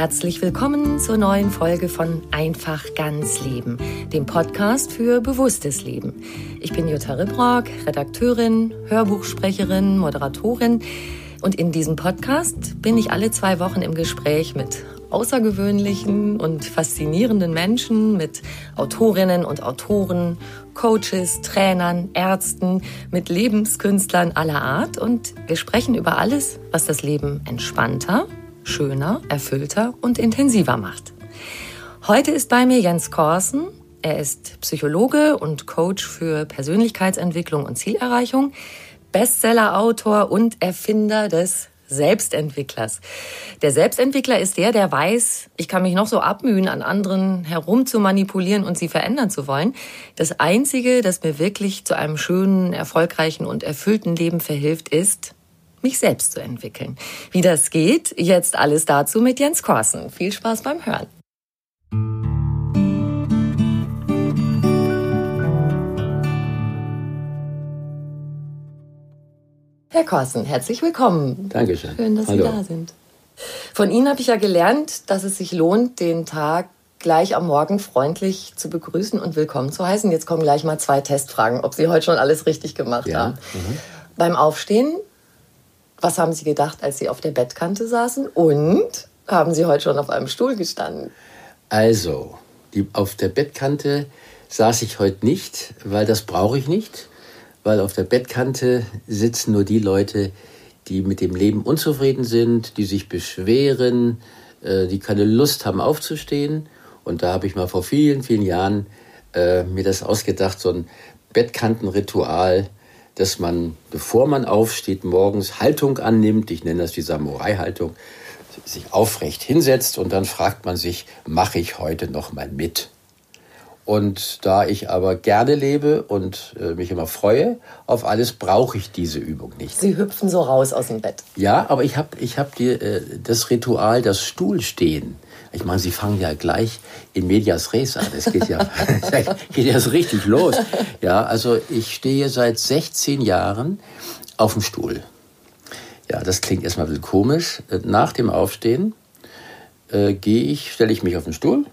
Herzlich willkommen zur neuen Folge von Einfach ganz Leben, dem Podcast für bewusstes Leben. Ich bin Jutta Ribrock, Redakteurin, Hörbuchsprecherin, Moderatorin und in diesem Podcast bin ich alle zwei Wochen im Gespräch mit außergewöhnlichen und faszinierenden Menschen, mit Autorinnen und Autoren, Coaches, Trainern, Ärzten, mit Lebenskünstlern aller Art und wir sprechen über alles, was das Leben entspannter schöner, erfüllter und intensiver macht. Heute ist bei mir Jens Korsen. Er ist Psychologe und Coach für Persönlichkeitsentwicklung und Zielerreichung, Bestsellerautor und Erfinder des Selbstentwicklers. Der Selbstentwickler ist der, der weiß, ich kann mich noch so abmühen, an anderen herum zu manipulieren und sie verändern zu wollen. Das Einzige, das mir wirklich zu einem schönen, erfolgreichen und erfüllten Leben verhilft, ist, mich selbst zu entwickeln. Wie das geht, jetzt alles dazu mit Jens Korsen. Viel Spaß beim Hören. Herr Korsen, herzlich willkommen. Dankeschön. Schön, dass Hallo. Sie da sind. Von Ihnen habe ich ja gelernt, dass es sich lohnt, den Tag gleich am Morgen freundlich zu begrüßen und willkommen zu heißen. Jetzt kommen gleich mal zwei Testfragen, ob Sie heute schon alles richtig gemacht Ja. haben. Beim Aufstehen was haben Sie gedacht, als Sie auf der Bettkante saßen? Und haben Sie heute schon auf einem Stuhl gestanden? Also, die, auf der Bettkante saß ich heute nicht, weil das brauche ich nicht. Weil auf der Bettkante sitzen nur die Leute, die mit dem Leben unzufrieden sind, die sich beschweren, äh, die keine Lust haben aufzustehen. Und da habe ich mal vor vielen, vielen Jahren äh, mir das ausgedacht, so ein Bettkantenritual, dass man, bevor man aufsteht, morgens Haltung annimmt, ich nenne das die Samurai-Haltung, sich aufrecht hinsetzt und dann fragt man sich, mache ich heute noch mal mit? Und da ich aber gerne lebe und äh, mich immer freue auf alles, brauche ich diese Übung nicht. Sie hüpfen so raus aus dem Bett. Ja, aber ich habe ich hab die, äh, das Ritual, das Stuhlstehen. Ich meine, Sie fangen ja gleich in Medias Res an. Es geht ja, geht ja so richtig los. Ja, also ich stehe seit 16 Jahren auf dem Stuhl. Ja, das klingt erstmal ein bisschen komisch. Nach dem Aufstehen äh, gehe ich, stelle ich mich auf den Stuhl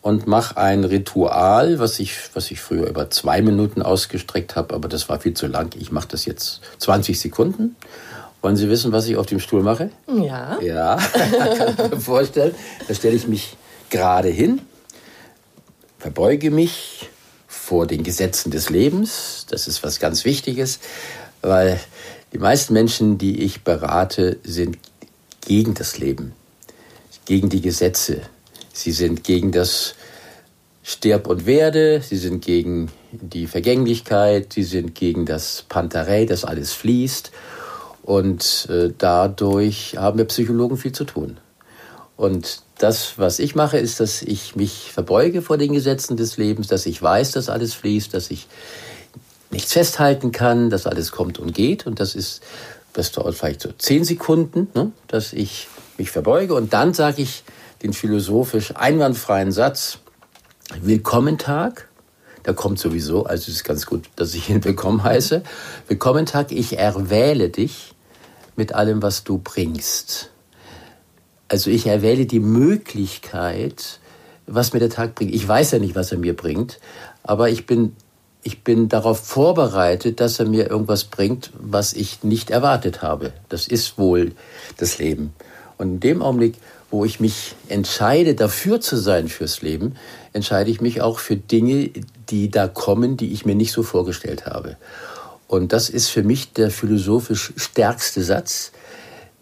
und mache ein Ritual, was ich, was ich früher über zwei Minuten ausgestreckt habe, aber das war viel zu lang. Ich mache das jetzt 20 Sekunden. Wollen Sie wissen, was ich auf dem Stuhl mache? Ja. Ja, kann ich mir vorstellen. Da stelle ich mich gerade hin, verbeuge mich vor den Gesetzen des Lebens. Das ist was ganz Wichtiges, weil die meisten Menschen, die ich berate, sind gegen das Leben, gegen die Gesetze. Sie sind gegen das Sterb und Werde, sie sind gegen die Vergänglichkeit, sie sind gegen das Pantarei, das alles fließt. Und äh, dadurch haben wir Psychologen viel zu tun. Und das, was ich mache, ist, dass ich mich verbeuge vor den Gesetzen des Lebens, dass ich weiß, dass alles fließt, dass ich nichts festhalten kann, dass alles kommt und geht. Und das ist, das dauert vielleicht so zehn Sekunden, ne, dass ich mich verbeuge. Und dann sage ich den philosophisch einwandfreien Satz, Willkommen Tag. Der kommt sowieso, also es ist ganz gut, dass ich ihn willkommen heiße. Willkommen Tag, ich erwähle dich mit allem, was du bringst. Also ich erwähle die Möglichkeit, was mir der Tag bringt. Ich weiß ja nicht, was er mir bringt, aber ich bin, ich bin darauf vorbereitet, dass er mir irgendwas bringt, was ich nicht erwartet habe. Das ist wohl das Leben. Und in dem Augenblick, wo ich mich entscheide, dafür zu sein fürs Leben, entscheide ich mich auch für Dinge, die da kommen, die ich mir nicht so vorgestellt habe. Und das ist für mich der philosophisch stärkste Satz,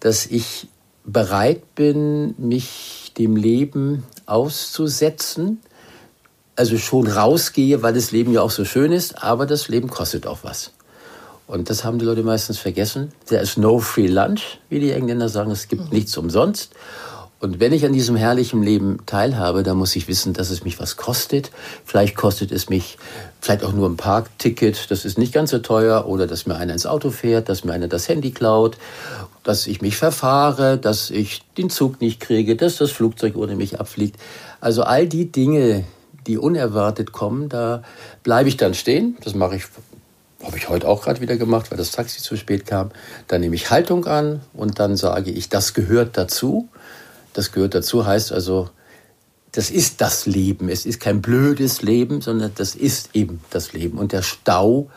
dass ich bereit bin, mich dem Leben auszusetzen, also schon rausgehe, weil das Leben ja auch so schön ist, aber das Leben kostet auch was. Und das haben die Leute meistens vergessen. There is no free lunch, wie die Engländer sagen. Es gibt mhm. nichts umsonst. Und wenn ich an diesem herrlichen Leben teilhabe, dann muss ich wissen, dass es mich was kostet. Vielleicht kostet es mich vielleicht auch nur ein Parkticket, das ist nicht ganz so teuer, oder dass mir einer ins Auto fährt, dass mir einer das Handy klaut, dass ich mich verfahre, dass ich den Zug nicht kriege, dass das Flugzeug ohne mich abfliegt. Also all die Dinge, die unerwartet kommen, da bleibe ich dann stehen. Das mache ich habe ich heute auch gerade wieder gemacht, weil das Taxi zu spät kam. Dann nehme ich Haltung an und dann sage ich, das gehört dazu. Das gehört dazu heißt also, das ist das Leben. Es ist kein blödes Leben, sondern das ist eben das Leben. Und der Stau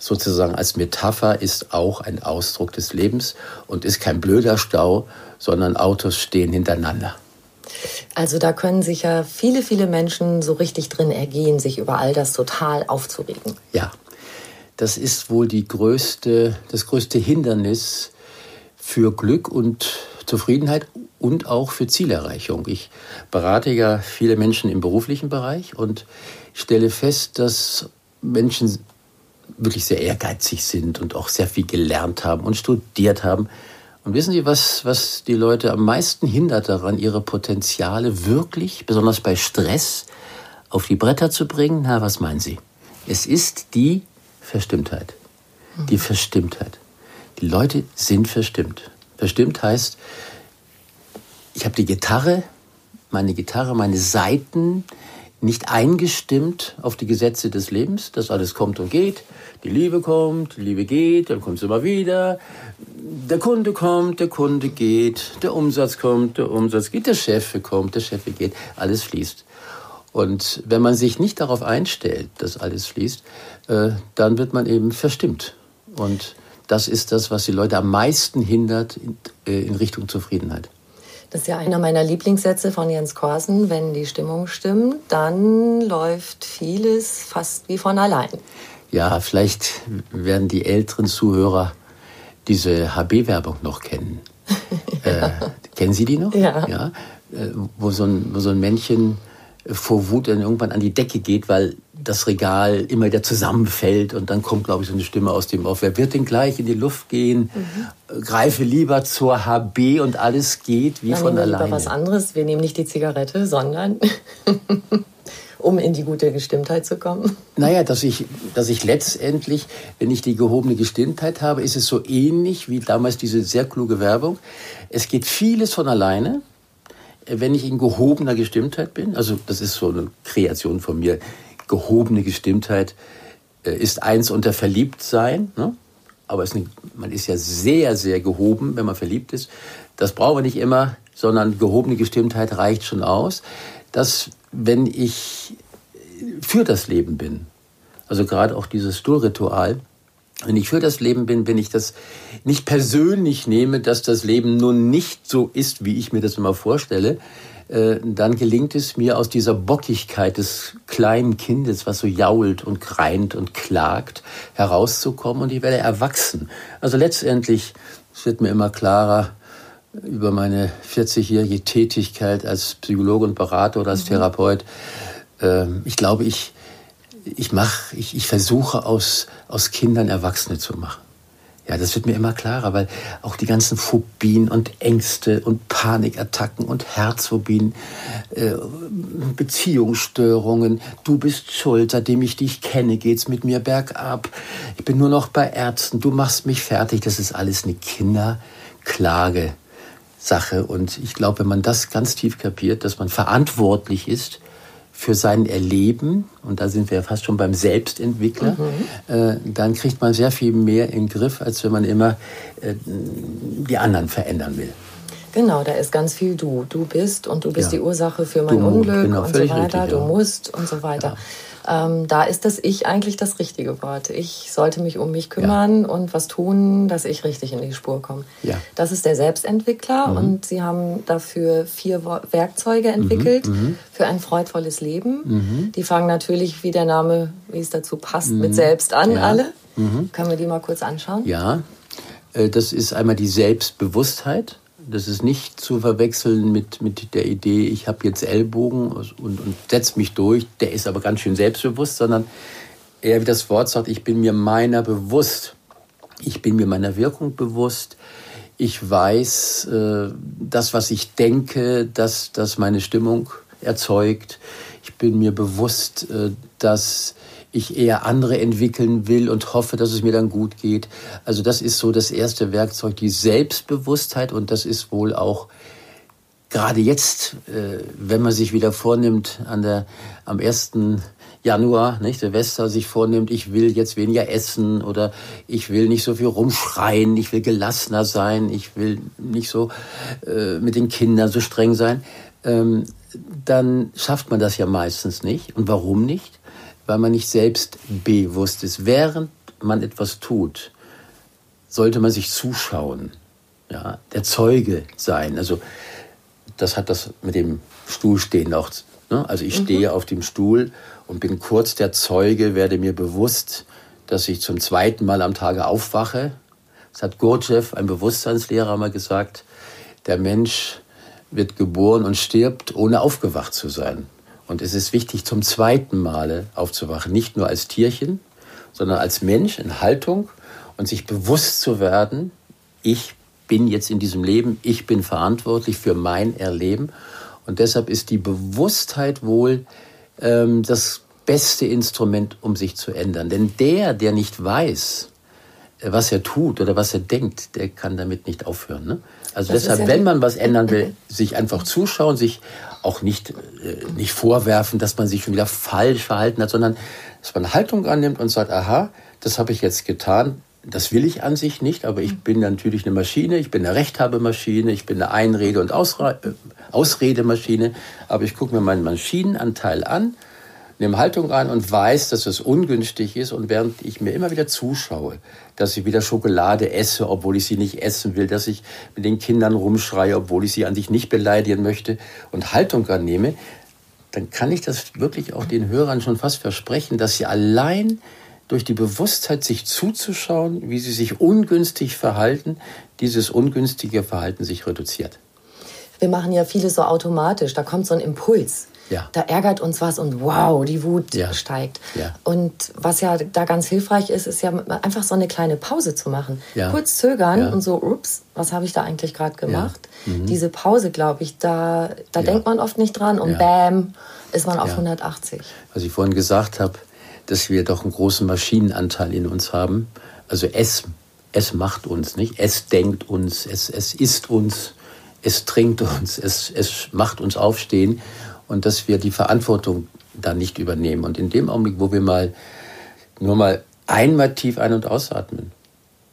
sozusagen als Metapher ist auch ein Ausdruck des Lebens und ist kein blöder Stau, sondern Autos stehen hintereinander. Also da können sich ja viele, viele Menschen so richtig drin ergehen, sich über all das total aufzuregen. Ja, das ist wohl die größte, das größte Hindernis für Glück und Zufriedenheit und auch für Zielerreichung. Ich berate ja viele Menschen im beruflichen Bereich und stelle fest, dass Menschen wirklich sehr ehrgeizig sind und auch sehr viel gelernt haben und studiert haben. Und wissen Sie, was, was die Leute am meisten hindert daran, ihre Potenziale wirklich, besonders bei Stress, auf die Bretter zu bringen? Na, was meinen Sie? Es ist die Verstimmtheit. Die Verstimmtheit. Die Leute sind verstimmt. Verstimmt heißt, ich habe die Gitarre, meine Gitarre, meine Saiten nicht eingestimmt auf die Gesetze des Lebens, dass alles kommt und geht. Die Liebe kommt, die Liebe geht, dann kommt es immer wieder. Der Kunde kommt, der Kunde geht, der Umsatz kommt, der Umsatz geht, der Chef kommt, der Chef geht, alles fließt. Und wenn man sich nicht darauf einstellt, dass alles fließt, äh, dann wird man eben verstimmt. Und das ist das, was die Leute am meisten hindert in, äh, in Richtung Zufriedenheit. Das ist ja einer meiner Lieblingssätze von Jens Korsen. Wenn die Stimmung stimmt, dann läuft vieles fast wie von allein. Ja, vielleicht werden die älteren Zuhörer diese HB-Werbung noch kennen. ja. äh, kennen Sie die noch? Ja. ja? Äh, wo, so ein, wo so ein Männchen vor Wut dann irgendwann an die Decke geht, weil das Regal immer wieder zusammenfällt und dann kommt, glaube ich, so eine Stimme aus dem auf. Wer wird denn gleich in die Luft gehen? Mhm. Greife lieber zur HB und alles geht wie Dann von alleine. Lieber was anderes. Wir nehmen nicht die Zigarette, sondern um in die gute Gestimmtheit zu kommen. Naja, dass ich, dass ich letztendlich, wenn ich die gehobene Gestimmtheit habe, ist es so ähnlich wie damals diese sehr kluge Werbung. Es geht vieles von alleine wenn ich in gehobener Gestimmtheit bin, also das ist so eine Kreation von mir, gehobene Gestimmtheit äh, ist eins unter Verliebtsein. Ne? Aber nicht, man ist ja sehr, sehr gehoben, wenn man verliebt ist. Das brauchen wir nicht immer, sondern gehobene Gestimmtheit reicht schon aus, dass wenn ich für das Leben bin, also gerade auch dieses Stuhlritual, wenn ich für das Leben bin, wenn ich das nicht persönlich nehme, dass das Leben nun nicht so ist, wie ich mir das immer vorstelle, äh, dann gelingt es mir aus dieser Bockigkeit des kleinen Kindes, was so jault und greint und klagt, herauszukommen und ich werde erwachsen. Also letztendlich, es wird mir immer klarer, über meine 40-jährige Tätigkeit als Psychologe und Berater oder als mhm. Therapeut. Ähm, ich glaube, ich, ich mache, ich, ich versuche aus, aus Kindern Erwachsene zu machen. Ja, das wird mir immer klarer, weil auch die ganzen Phobien und Ängste und Panikattacken und Herzphobien, äh, Beziehungsstörungen, du bist schuld, seitdem ich dich kenne, geht's mit mir bergab. Ich bin nur noch bei Ärzten, du machst mich fertig. Das ist alles eine Kinderklage. Sache. Und ich glaube, wenn man das ganz tief kapiert, dass man verantwortlich ist für sein Erleben, und da sind wir ja fast schon beim Selbstentwickler, mhm. äh, dann kriegt man sehr viel mehr in den Griff, als wenn man immer äh, die anderen verändern will. Genau, da ist ganz viel du. Du bist und du bist ja. die Ursache für mein du, Unglück genau, und so weiter. Richtig, ja. Du musst und so weiter. Ja. Ähm, da ist das Ich eigentlich das richtige Wort. Ich sollte mich um mich kümmern ja. und was tun, dass ich richtig in die Spur komme. Ja. Das ist der Selbstentwickler mhm. und Sie haben dafür vier Werkzeuge entwickelt mhm. mhm. für ein freudvolles Leben. Mhm. Die fangen natürlich, wie der Name, wie es dazu passt, mit mhm. Selbst an, ja. alle. Mhm. Können wir die mal kurz anschauen? Ja, äh, das ist einmal die Selbstbewusstheit. Das ist nicht zu verwechseln mit, mit der Idee, ich habe jetzt Ellbogen und, und setze mich durch, der ist aber ganz schön selbstbewusst, sondern eher wie das Wort sagt, ich bin mir meiner bewusst. Ich bin mir meiner Wirkung bewusst. Ich weiß, äh, das, was ich denke, dass das meine Stimmung erzeugt. Ich bin mir bewusst, äh, dass ich eher andere entwickeln will und hoffe, dass es mir dann gut geht. Also das ist so das erste Werkzeug, die Selbstbewusstheit und das ist wohl auch gerade jetzt, äh, wenn man sich wieder vornimmt, an der, am 1. Januar, nicht, Silvester sich vornimmt, ich will jetzt weniger essen oder ich will nicht so viel rumschreien, ich will gelassener sein, ich will nicht so äh, mit den Kindern so streng sein, ähm, dann schafft man das ja meistens nicht. Und warum nicht? Weil man nicht selbstbewusst ist. Während man etwas tut, sollte man sich zuschauen, ja, der Zeuge sein. Also das hat das mit dem Stuhlstehen auch. Ne? Also ich mhm. stehe auf dem Stuhl und bin kurz der Zeuge, werde mir bewusst, dass ich zum zweiten Mal am Tage aufwache. Das hat Gurdjieff, ein Bewusstseinslehrer, mal gesagt. Der Mensch wird geboren und stirbt, ohne aufgewacht zu sein. Und es ist wichtig, zum zweiten Male aufzuwachen, nicht nur als Tierchen, sondern als Mensch in Haltung und sich bewusst zu werden, ich bin jetzt in diesem Leben, ich bin verantwortlich für mein Erleben. Und deshalb ist die Bewusstheit wohl ähm, das beste Instrument, um sich zu ändern. Denn der, der nicht weiß, äh, was er tut oder was er denkt, der kann damit nicht aufhören. Ne? Also das deshalb, ja wenn man was ändern will, sich einfach zuschauen, sich auch nicht, äh, nicht vorwerfen, dass man sich schon wieder falsch verhalten hat, sondern dass man Haltung annimmt und sagt, aha, das habe ich jetzt getan, das will ich an sich nicht, aber ich bin natürlich eine Maschine, ich bin eine Rechthabemaschine, ich bin eine Einrede- und äh, Ausredemaschine, aber ich gucke mir meinen Maschinenanteil an nehme Haltung an und weiß, dass es ungünstig ist. Und während ich mir immer wieder zuschaue, dass ich wieder Schokolade esse, obwohl ich sie nicht essen will, dass ich mit den Kindern rumschreie, obwohl ich sie an sich nicht beleidigen möchte und Haltung annehme, dann kann ich das wirklich auch den Hörern schon fast versprechen, dass sie allein durch die Bewusstheit, sich zuzuschauen, wie sie sich ungünstig verhalten, dieses ungünstige Verhalten sich reduziert. Wir machen ja vieles so automatisch. Da kommt so ein Impuls. Ja. Da ärgert uns was und wow, die Wut ja. steigt. Ja. Und was ja da ganz hilfreich ist, ist ja einfach so eine kleine Pause zu machen. Ja. Kurz zögern und so, ups, was habe ich da eigentlich gerade gemacht? Mhm. Diese Pause, glaube ich, da, da denkt man oft nicht dran und bam, ist man auf 180. Was ich vorhin gesagt habe, dass wir doch einen großen Maschinenanteil in uns haben. Also es, es macht uns, nicht? Es denkt uns, es, es isst uns, es trinkt uns, es, es macht uns aufstehen und dass wir die Verantwortung da nicht übernehmen. Und in dem Augenblick, wo wir mal nur mal einmal tief ein- und ausatmen,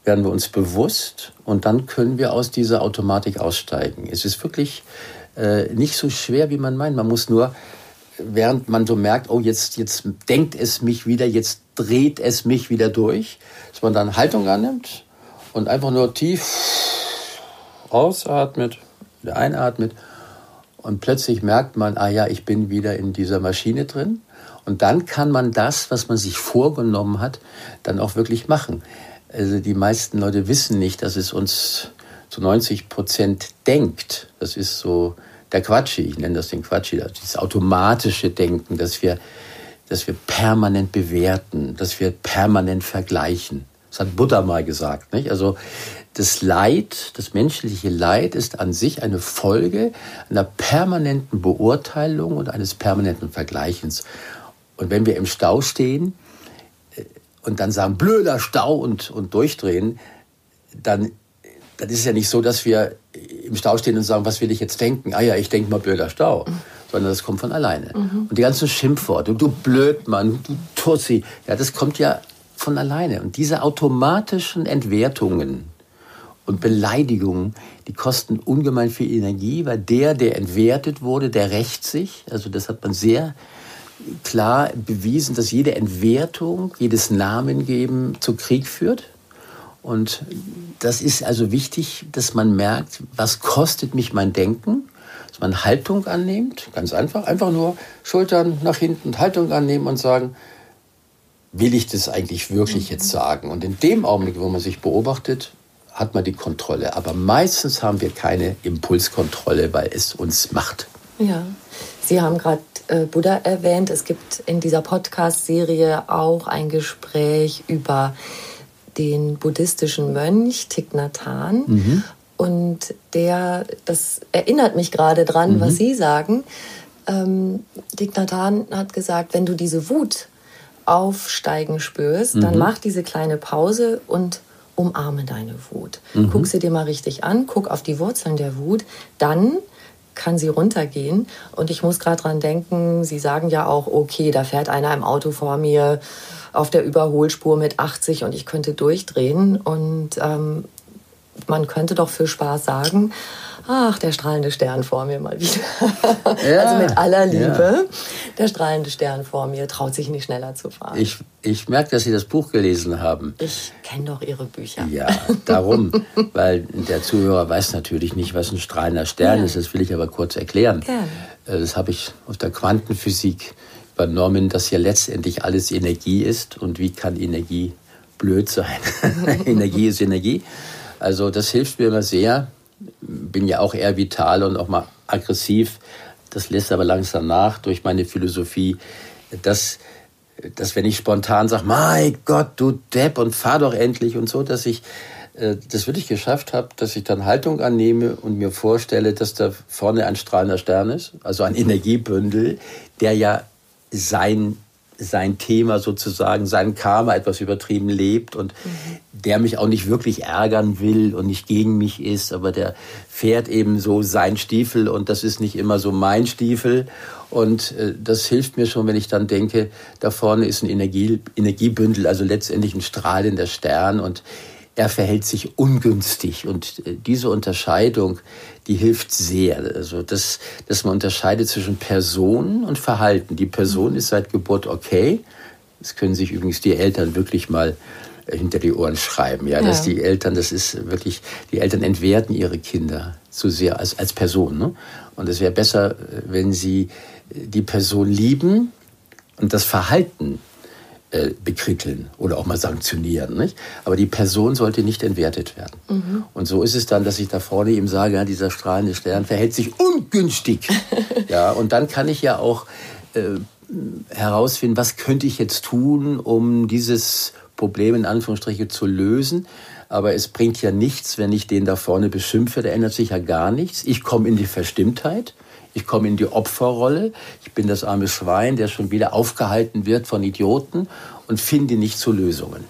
werden wir uns bewusst und dann können wir aus dieser Automatik aussteigen. Es ist wirklich äh, nicht so schwer, wie man meint. Man muss nur, während man so merkt, oh, jetzt, jetzt denkt es mich wieder, jetzt dreht es mich wieder durch, dass man dann Haltung annimmt und einfach nur tief ausatmet, wieder einatmet und plötzlich merkt man, ah ja, ich bin wieder in dieser Maschine drin. Und dann kann man das, was man sich vorgenommen hat, dann auch wirklich machen. Also die meisten Leute wissen nicht, dass es uns zu 90 Prozent denkt. Das ist so der Quatschi, ich nenne das den Quatschi, dieses automatische Denken, dass wir, dass wir permanent bewerten, dass wir permanent vergleichen. Das hat Buddha mal gesagt. Nicht? Also das Leid, das menschliche Leid ist an sich eine Folge einer permanenten Beurteilung und eines permanenten Vergleichens. Und wenn wir im Stau stehen äh, und dann sagen, blöder Stau und, und durchdrehen, dann, dann ist es ja nicht so, dass wir im Stau stehen und sagen, was will ich jetzt denken? Ah ja, ich denke mal blöder Stau. Sondern das kommt von alleine. Mhm. Und die ganzen Schimpfworte, du Blödmann, du Tussi, ja, das kommt ja von alleine. Und diese automatischen Entwertungen und Beleidigungen, die kosten ungemein viel Energie, weil der, der entwertet wurde, der rächt sich. Also das hat man sehr klar bewiesen, dass jede Entwertung, jedes Namengeben zu Krieg führt. Und das ist also wichtig, dass man merkt, was kostet mich mein Denken, dass man Haltung annimmt, ganz einfach, einfach nur Schultern nach hinten, Haltung annehmen und sagen, will ich das eigentlich wirklich jetzt sagen? Und in dem Augenblick, wo man sich beobachtet, hat man die Kontrolle. Aber meistens haben wir keine Impulskontrolle, weil es uns macht. Ja, Sie haben gerade äh, Buddha erwähnt. Es gibt in dieser Podcast-Serie auch ein Gespräch über den buddhistischen Mönch Thich Nhat Hanh. Mhm. Und der, das erinnert mich gerade dran, mhm. was Sie sagen. Ähm, Thich Nhat Hanh hat gesagt, wenn du diese Wut aufsteigen spürst, mhm. dann mach diese kleine Pause und umarme deine Wut. Mhm. Guck sie dir mal richtig an, guck auf die Wurzeln der Wut, dann kann sie runtergehen. Und ich muss gerade dran denken, Sie sagen ja auch, okay, da fährt einer im Auto vor mir auf der Überholspur mit 80 und ich könnte durchdrehen. Und ähm, man könnte doch für Spaß sagen, ach, der strahlende Stern vor mir mal wieder. Ja, also mit aller Liebe, ja. der strahlende Stern vor mir traut sich nicht schneller zu fahren. Ich, ich merke, dass Sie das Buch gelesen haben. Ich kenne doch Ihre Bücher. Ja, darum, weil der Zuhörer weiß natürlich nicht, was ein strahlender Stern ja. ist. Das will ich aber kurz erklären. Gerne. Äh, das habe ich aus der Quantenphysik übernommen, dass ja letztendlich alles Energie ist. Und wie kann Energie blöd sein? Energie ist Energie. Also das hilft mir immer sehr, bin ja auch eher vital und auch mal aggressiv. Das lässt aber langsam nach durch meine Philosophie, dass, dass wenn ich spontan sage, mein Gott, du Depp und fahr doch endlich und so, dass ich äh, das wirklich geschafft habe, dass ich dann Haltung annehme und mir vorstelle, dass da vorne ein strahlender Stern ist, also ein Energiebündel, der ja sein sein Thema sozusagen, sein Karma etwas übertrieben lebt und mhm. der mich auch nicht wirklich ärgern will und nicht gegen mich ist, aber der fährt eben so sein Stiefel und das ist nicht immer so mein Stiefel. Und äh, das hilft mir schon, wenn ich dann denke, da vorne ist ein Energie, Energiebündel, also letztendlich ein strahlender Stern und er verhält sich ungünstig. Und äh, diese Unterscheidung, die hilft sehr. Also, dass, dass man unterscheidet zwischen Person und Verhalten. Die Person mhm. ist seit Geburt okay. Das können sich übrigens die Eltern wirklich mal äh, hinter die Ohren schreiben. Ja, ja. dass die Eltern, das ist wirklich, die Eltern entwerten ihre Kinder zu sehr als, als Person. Ne? Und es wäre besser, äh, wenn sie die Person lieben und das Verhalten äh, bekritteln oder auch mal sanktionieren. Nicht? Aber die Person sollte nicht entwertet werden. Mhm. Und so ist es dann, dass ich da vorne ihm sage, ja, dieser strahlende Stern verhält sich ungünstig. ja, und dann kann ich ja auch äh, herausfinden, was könnte ich jetzt tun, um dieses Problem in Anführungsstriche zu lösen. Aber es bringt ja nichts, wenn ich den da vorne beschimpfe, da ändert sich ja gar nichts. Ich komme in die Verstimmtheit. Ich komme in die Opferrolle. Ich bin das arme Schwein, der schon wieder aufgehalten wird von Idioten und finde nicht zu Lösungen.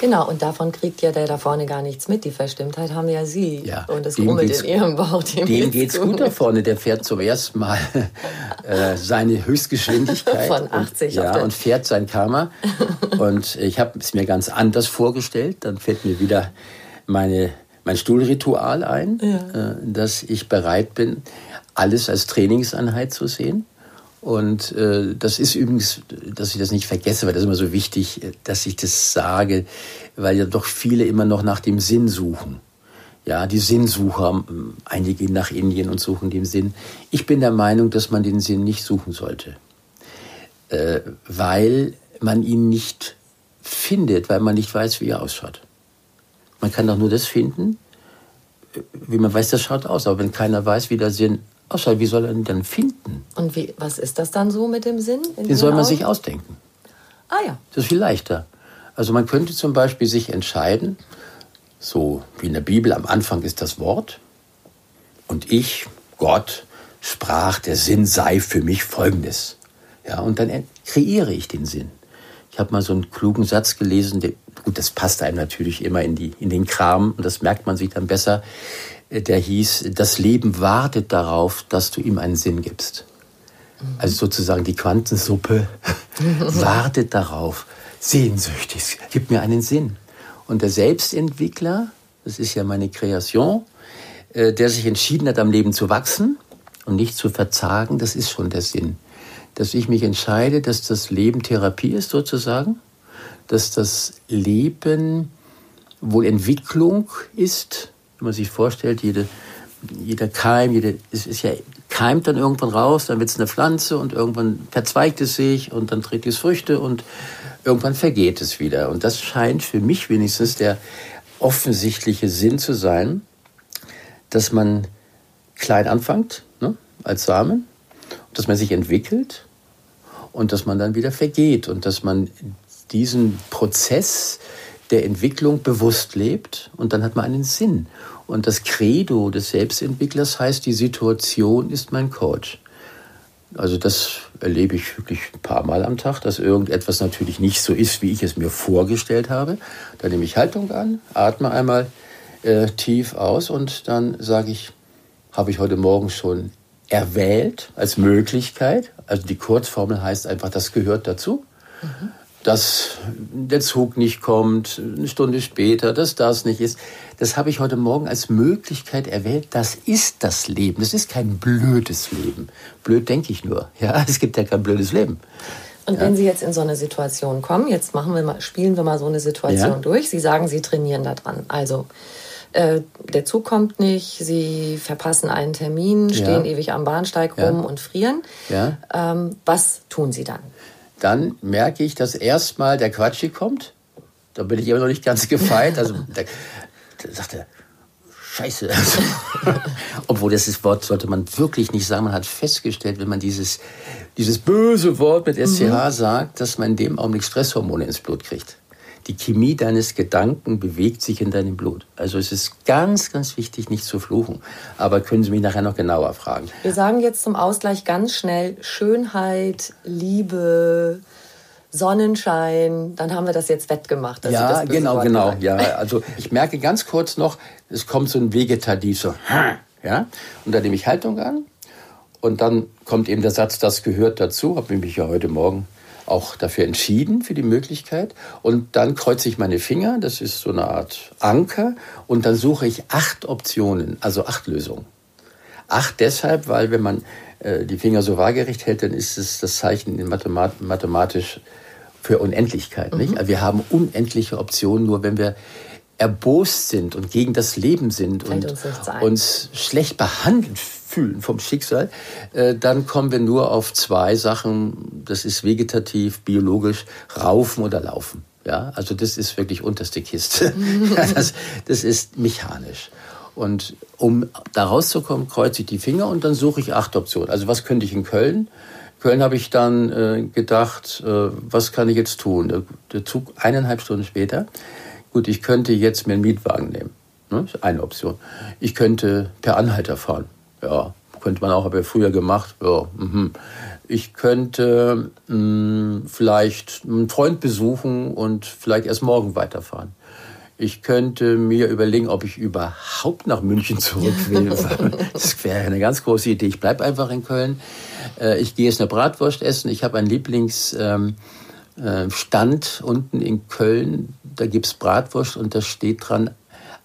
Genau, und davon kriegt ja der da vorne gar nichts mit. Die Verstimmtheit haben ja Sie. Ja, und das grummelt in Ihrem Bauch. Dem, dem geht's gut da vorne. Der fährt zum ersten Mal äh, seine Höchstgeschwindigkeit. Von 80 und, Ja, und fährt sein Karma. und ich habe es mir ganz anders vorgestellt. Dann fällt mir wieder meine, mein Stuhlritual ein, ja. äh, dass ich bereit bin, alles als Trainingseinheit zu sehen. Und äh, das ist übrigens, dass ich das nicht vergesse, weil das ist immer so wichtig, dass ich das sage, weil ja doch viele immer noch nach dem Sinn suchen. Ja, die Sinnsucher, einige gehen nach Indien und suchen den Sinn. Ich bin der Meinung, dass man den Sinn nicht suchen sollte, äh, weil man ihn nicht findet, weil man nicht weiß, wie er ausschaut. Man kann doch nur das finden, wie man weiß, das schaut aus. Aber wenn keiner weiß, wie der Sinn ausschaut, wie soll er ihn dann finden? Und wie, was ist das dann so mit dem Sinn? Den soll man Augen? sich ausdenken. Ah ja. Das ist viel leichter. Also man könnte zum Beispiel sich entscheiden, so wie in der Bibel, am Anfang ist das Wort und ich, Gott, sprach, der Sinn sei für mich folgendes. Ja, und dann kreiere ich den Sinn. Ich habe mal so einen klugen Satz gelesen, der, gut, das passt einem natürlich immer in, die, in den Kram und das merkt man sich dann besser. Der hieß, das Leben wartet darauf, dass du ihm einen Sinn gibst. Also sozusagen die Quantensuppe wartet darauf, sehnsüchtig, gib mir einen Sinn. Und der Selbstentwickler, das ist ja meine Kreation, äh, der sich entschieden hat, am Leben zu wachsen und nicht zu verzagen, das ist schon der Sinn. Dass ich mich entscheide, dass das Leben Therapie ist sozusagen, dass das Leben wohl Entwicklung ist, wenn man sich vorstellt, jede, jeder Keim, jede, es ist ja, keimt dann irgendwann raus, dann wird es eine Pflanze und irgendwann verzweigt es sich und dann trägt es Früchte und irgendwann vergeht es wieder. Und das scheint für mich wenigstens der offensichtliche Sinn zu sein, dass man klein anfängt, ne, als Samen, dass man sich entwickelt und dass man dann wieder vergeht und dass man diesen Prozess der Entwicklung bewusst lebt und dann hat man einen Sinn. Und das Credo des Selbstentwicklers heißt, die Situation ist mein Coach. Also das erlebe ich wirklich ein paar Mal am Tag, dass irgendetwas natürlich nicht so ist, wie ich es mir vorgestellt habe. Dann nehme ich Haltung an, atme einmal äh, tief aus und dann sage ich, habe ich heute Morgen schon erwählt als Möglichkeit. Also die Kurzformel heißt einfach, das gehört dazu. Mhm dass der Zug nicht kommt, eine Stunde später, dass das nicht ist. Das habe ich heute Morgen als Möglichkeit erwählt. Das ist das Leben. Das ist kein blödes Leben. Blöd denke ich nur. Ja, es gibt ja kein blödes Leben. Und ja. wenn Sie jetzt in so eine Situation kommen, jetzt machen wir mal, spielen wir mal so eine Situation ja. durch. Sie sagen, Sie trainieren da dran. Also äh, der Zug kommt nicht, Sie verpassen einen Termin, stehen ja. ewig am Bahnsteig rum und frieren. Ähm, was tun Sie dann? Dann merke ich, dass erstmal der Quatschi kommt. Da bin ich immer noch nicht ganz gefeit. Also der, der sagt er, Scheiße. Obwohl das Wort sollte man wirklich nicht sagen. Man hat festgestellt, wenn man dieses, dieses böse Wort mit SCH mhm. sagt, dass man in dem Augenblick Stresshormone ins Blut kriegt. Die Chemie deines Gedanken bewegt sich in deinem Blut. Also es ist ganz, ganz wichtig, nicht zu fluchen. Aber können Sie mich nachher noch genauer fragen. Wir sagen jetzt zum Ausgleich ganz schnell Schönheit, Liebe, Sonnenschein, dann haben wir das jetzt wettgemacht. ja, genau, genau. Ja, also ich merke ganz kurz noch, es kommt so ein Vegetativ, so, ja, und da nehme ich Haltung an und dann kommt eben der Satz, das gehört dazu, habe mich ja heute Morgen auch dafür entschieden, für die Möglichkeit. Und dann kreuze ich meine Finger, das ist so eine Art Anker, und dann suche ich acht Optionen, also acht Lösungen. Acht deshalb, weil wenn man äh, die Finger so waagerecht hält, dann ist es das Zeichen in Mathemat mathematisch für Unendlichkeit. Mhm. Nicht? Also wir haben unendliche Optionen, nur wenn wir erbost sind und gegen das Leben sind Fällt und uns, uns, schlecht behandelt fühlen vom Schicksal, äh, dann kommen wir nur auf zwei Sachen. Das ist vegetativ, biologisch, raufen oder laufen. Ja, also das ist wirklich unterste Kiste. das, das ist mechanisch. Und um da rauszukommen, kreuze ich die Finger und dann suche ich acht Optionen. Also was könnte ich in Köln? Köln habe ich dann äh, gedacht, äh, was kann ich jetzt tun? Der, der Zug eineinhalb Stunden später. Gut, ich könnte jetzt mir einen Mietwagen nehmen. Ne? ist eine Option. Ich könnte per Anhalter fahren. Ja, könnte man auch, habe ich früher gemacht. Ja, mhm. Ich könnte mh, hm, vielleicht einen Freund besuchen und vielleicht erst morgen weiterfahren. Ich könnte mir überlegen, ob ich überhaupt nach München zurück will. das wäre eine ganz große Idee. Ich bleibe einfach in Köln. Äh, ich gehe jetzt eine Bratwurst essen. Ich habe einen Lieblingsstand ähm, äh, unten in Köln. Da gibt es Bratwurst und da steht dran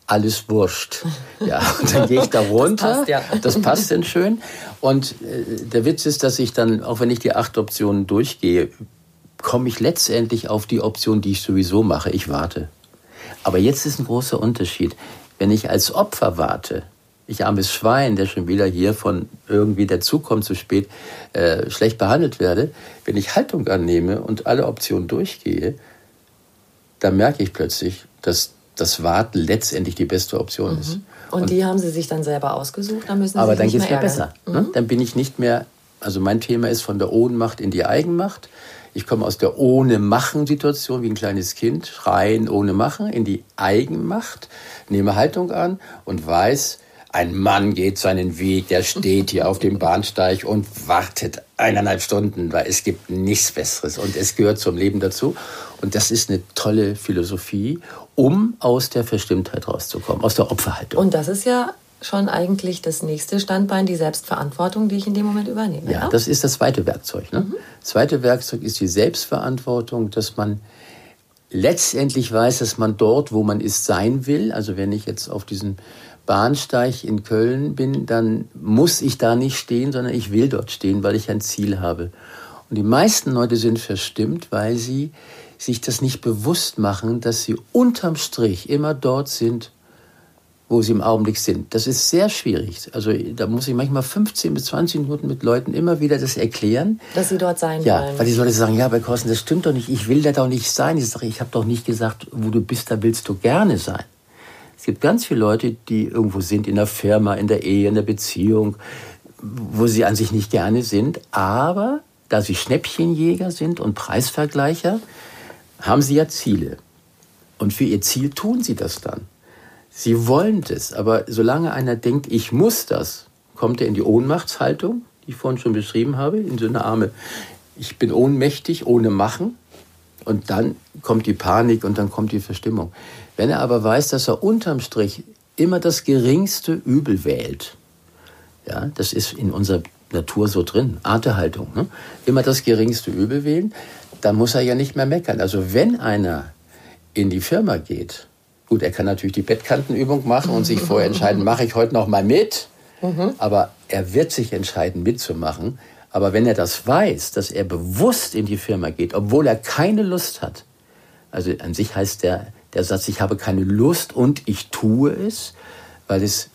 alles wurscht. Ja, und dann gehe ich da runter. Das passt, ja. das passt denn schön. Und äh, der Witz ist, dass ich dann, auch wenn ich die acht Optionen durchgehe, komme ich letztendlich auf die Option, die ich sowieso mache. Ich warte. Aber jetzt ist ein großer Unterschied. Wenn ich als Opfer warte, ich armes Schwein, der schon wieder hier von irgendwie dazukommt zu spät, äh, schlecht behandelt werde, wenn ich Haltung annehme und alle Optionen durchgehe, dann merke ich plötzlich, dass das Warten letztendlich die beste Option mhm. ist. Und, und, die haben Sie sich dann selber ausgesucht? Dann müssen Sie aber dann geht es mir besser. Ne? Mhm. Dann bin ich nicht mehr Also mein Thema ist von der Ohnmacht in die Eigenmacht. Ich komme aus der ohne Machen Situation wie ein kleines Kind, schreien ohne Machen in die Eigenmacht, nehme Haltung an und weiß, ein Mann geht seinen Weg, der steht hier auf dem Bahnsteig und wartet eineinhalb Stunden, weil es gibt nichts Besseres und es gehört zum Leben dazu. Und das ist eine tolle Philosophie, um aus der Verstimmtheit rauszukommen, aus der Opferhaltung. Und das ist ja schon eigentlich das nächste Standbein, die Selbstverantwortung, die ich in dem Moment übernehme. Ja, ja? das ist das zweite Werkzeug. Ne? Mhm. Das zweite Werkzeug ist die Selbstverantwortung, dass man letztendlich weiß, dass man dort, wo man ist, sein will. Also wenn ich jetzt auf diesem Bahnsteig in Köln bin, dann muss ich da nicht stehen, sondern ich will dort stehen, weil ich ein Ziel habe. Und die meisten Leute sind verstimmt, weil sie sich das nicht bewusst machen, dass sie unterm Strich immer dort sind, wo sie im Augenblick sind. Das ist sehr schwierig. Also da muss ich manchmal 15 bis 20 Minuten mit Leuten immer wieder das erklären. Dass sie dort sein ja, wollen. Ja, weil die Leute sagen, ja, bei Korsen, das stimmt doch nicht. Ich will da doch nicht sein. Ich sage, ich habe doch nicht gesagt, wo du bist, da willst du gerne sein. Es gibt ganz viele Leute, die irgendwo sind, in der Firma, in der Ehe, in der Beziehung, wo sie an sich nicht gerne sind. Aber da sie Schnäppchenjäger sind und Preisvergleicher, haben sie ja Ziele. Und für ihr Ziel tun sie das dann. Sie wollen das, aber solange einer denkt, ich muss das, kommt er in die Ohnmachtshaltung, die ich vorhin schon beschrieben habe, in so eine arme, ich bin ohnmächtig, ohne Machen. Und dann kommt die Panik und dann kommt die Verstimmung. Wenn er aber weiß, dass er unterm Strich immer das geringste Übel wählt, ja, das ist in unserer Natur so drin, Artehaltung, ne? immer das geringste Übel wählen, dann muss er ja nicht mehr meckern. Also wenn einer in die Firma geht Gut, er kann natürlich die Bettkantenübung machen und sich vorher entscheiden, mache ich heute noch mal mit. Mhm. Aber er wird sich entscheiden, mitzumachen. Aber wenn er das weiß, dass er bewusst in die Firma geht, obwohl er keine Lust hat, also an sich heißt der, der Satz, ich habe keine Lust und ich tue es, weil es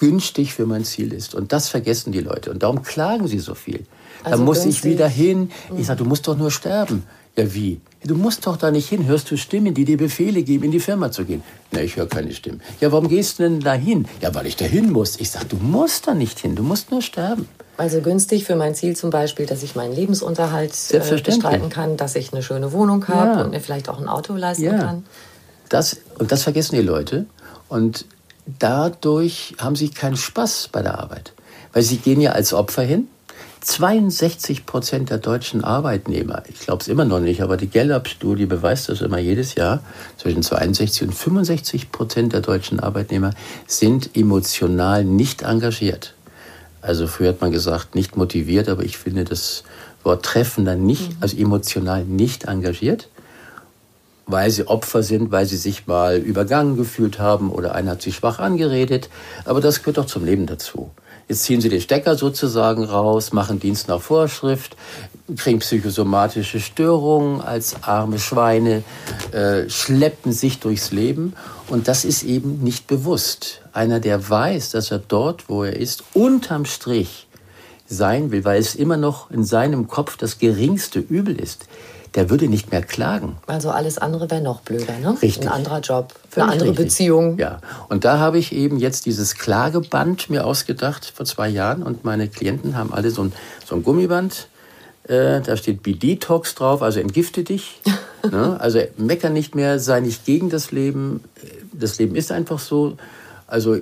günstig für mein Ziel ist. Und das vergessen die Leute. Und darum klagen sie so viel. Also da muss ich wieder hin. Ich sage, du musst doch nur sterben. Ja, wie? Du musst doch da nicht hin. Hörst du Stimmen, die dir Befehle geben, in die Firma zu gehen? Na, ich höre keine Stimmen. Ja, warum gehst du denn da hin? Ja, weil ich da hin muss. Ich sage, du musst da nicht hin. Du musst nur sterben. Also günstig für mein Ziel zum Beispiel, dass ich meinen Lebensunterhalt äh, bestreiten kann, dass ich eine schöne Wohnung habe ja. und mir vielleicht auch ein Auto leisten ja. kann. Das, und das vergessen die Leute. Und dadurch haben sie keinen Spaß bei der Arbeit. Weil sie gehen ja als Opfer hin 62 Prozent der deutschen Arbeitnehmer, ich glaube es immer noch nicht, aber die Gallup-Studie beweist das immer jedes Jahr, zwischen 62 und 65 Prozent der deutschen Arbeitnehmer sind emotional nicht engagiert. Also früher hat man gesagt, nicht motiviert, aber ich finde das Wort treffender nicht, mhm. also emotional nicht engagiert, weil sie Opfer sind, weil sie sich mal übergangen gefühlt haben oder einer hat sie schwach angeredet. Aber das gehört doch zum Leben dazu. Jetzt ziehen sie den Stecker sozusagen raus, machen Dienst nach Vorschrift, kriegen psychosomatische Störungen als arme Schweine, äh, schleppen sich durchs Leben. Und das ist eben nicht bewusst. Einer, der weiß, dass er dort, wo er ist, unterm Strich sein will, weil es immer noch in seinem Kopf das geringste Übel ist, der würde nicht mehr klagen. Also alles andere wäre noch blöder, ne? Richtig. Ein anderer Job, Völlig eine andere richtig. Beziehung. Ja, und da habe ich eben jetzt dieses Klageband mir ausgedacht vor zwei Jahren und meine Klienten haben alle so ein, so ein Gummiband. Äh, da steht Be Detox drauf, also entgifte dich. ne? Also mecker nicht mehr, sei nicht gegen das Leben. Das Leben ist einfach so. Also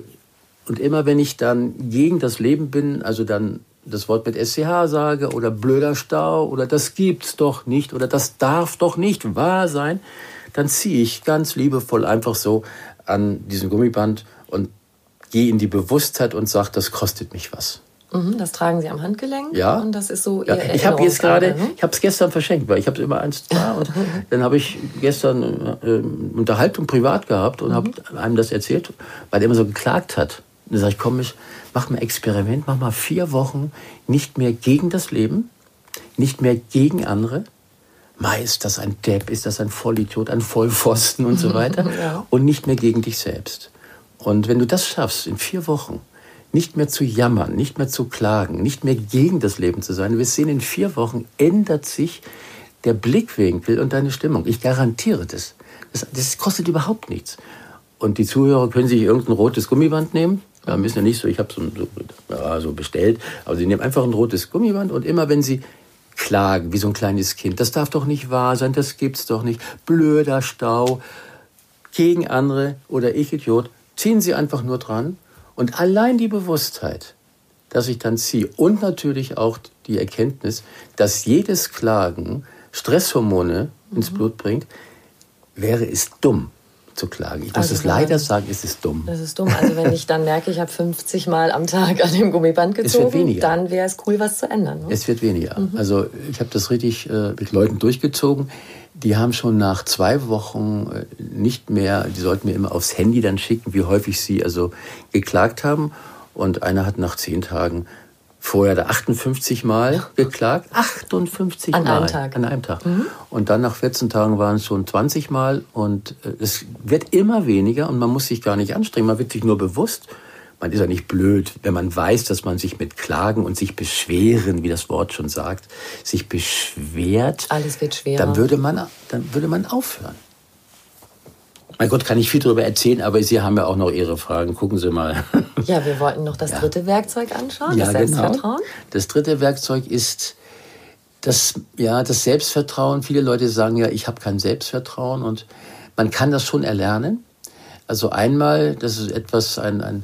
und immer wenn ich dann gegen das Leben bin, also dann das Wort mit SCH sage oder blöder Stau oder das gibt's doch nicht oder das darf doch nicht wahr sein, dann ziehe ich ganz liebevoll einfach so an diesem Gummiband und gehe in die Bewusstheit und sage, das kostet mich was. Mhm, das tragen Sie am Handgelenk. Ja. Und das ist so ja. Ich habe jetzt gerade, ne? ich habe es gestern verschenkt, weil ich habe immer eins da und dann habe ich gestern äh, Unterhaltung privat gehabt und mhm. habe einem das erzählt, weil der immer so geklagt hat. Und dann sage ich, komm, ich mach mal Experiment, mach mal vier Wochen nicht mehr gegen das Leben, nicht mehr gegen andere. Mai, ist das ein Depp, ist das ein Vollidiot, ein Vollpfosten und so weiter. ja. Und nicht mehr gegen dich selbst. Und wenn du das schaffst, in vier Wochen, nicht mehr zu jammern, nicht mehr zu klagen, nicht mehr gegen das Leben zu sein, wir sehen, in vier Wochen ändert sich der Blickwinkel und deine Stimmung. Ich garantiere das. Das, das kostet überhaupt nichts. Und die Zuhörer können sich irgendein rotes Gummiband nehmen Ja, müssen ja nicht so, ich habe so, so, ja, so bestellt, aber sie nehmen einfach ein rotes Gummiband und immer wenn sie klagen, wie so ein kleines Kind, das darf doch nicht wahr sein, das gibt's doch nicht, blöder Stau, gegen andere oder ich Idiot, ziehen sie einfach nur dran und allein die Bewusstheit, dass ich dann ziehe und natürlich auch die Erkenntnis, dass jedes Klagen Stresshormone ins mhm. Blut bringt, wäre es dumm zu klagen. Ich muss also es leider sagen, es ist dumm. Das ist dumm. Also wenn ich dann merke, ich habe 50 Mal am Tag an dem Gummiband gezogen, dann wäre es cool, was zu ändern. Ne? Es wird weniger. Mhm. Also ich habe das richtig äh, mit Leuten durchgezogen. Die haben schon nach zwei Wochen äh, nicht mehr, die sollten mir immer aufs Handy dann schicken, wie häufig sie also geklagt haben. Und einer hat nach zehn Tagen vorher da 58 Mal geklagt. 58 An Mal. Einem Tag. An einem Tag. Mhm. Und dann nach 14 Tagen waren es schon 20 Mal. Und äh, es wird immer weniger und man muss sich gar nicht anstrengen. Man wird sich nur bewusst. Man ist ja nicht blöd, wenn man weiß, dass man sich mit Klagen und sich beschweren, wie das Wort schon sagt, sich beschwert. Alles wird schwerer. Dann würde man, dann würde man aufhören. Mein Gott, kann ich viel darüber erzählen, aber Sie haben ja auch noch Ihre Fragen. Gucken Sie mal. Ja, wir wollten noch das ja. dritte Werkzeug anschauen, ja, das Selbstvertrauen. Genau. Das dritte Werkzeug ist das, ja, das Selbstvertrauen. Viele Leute sagen ja, ich habe kein Selbstvertrauen und man kann das schon erlernen. Also einmal, das ist etwas, ein, ein,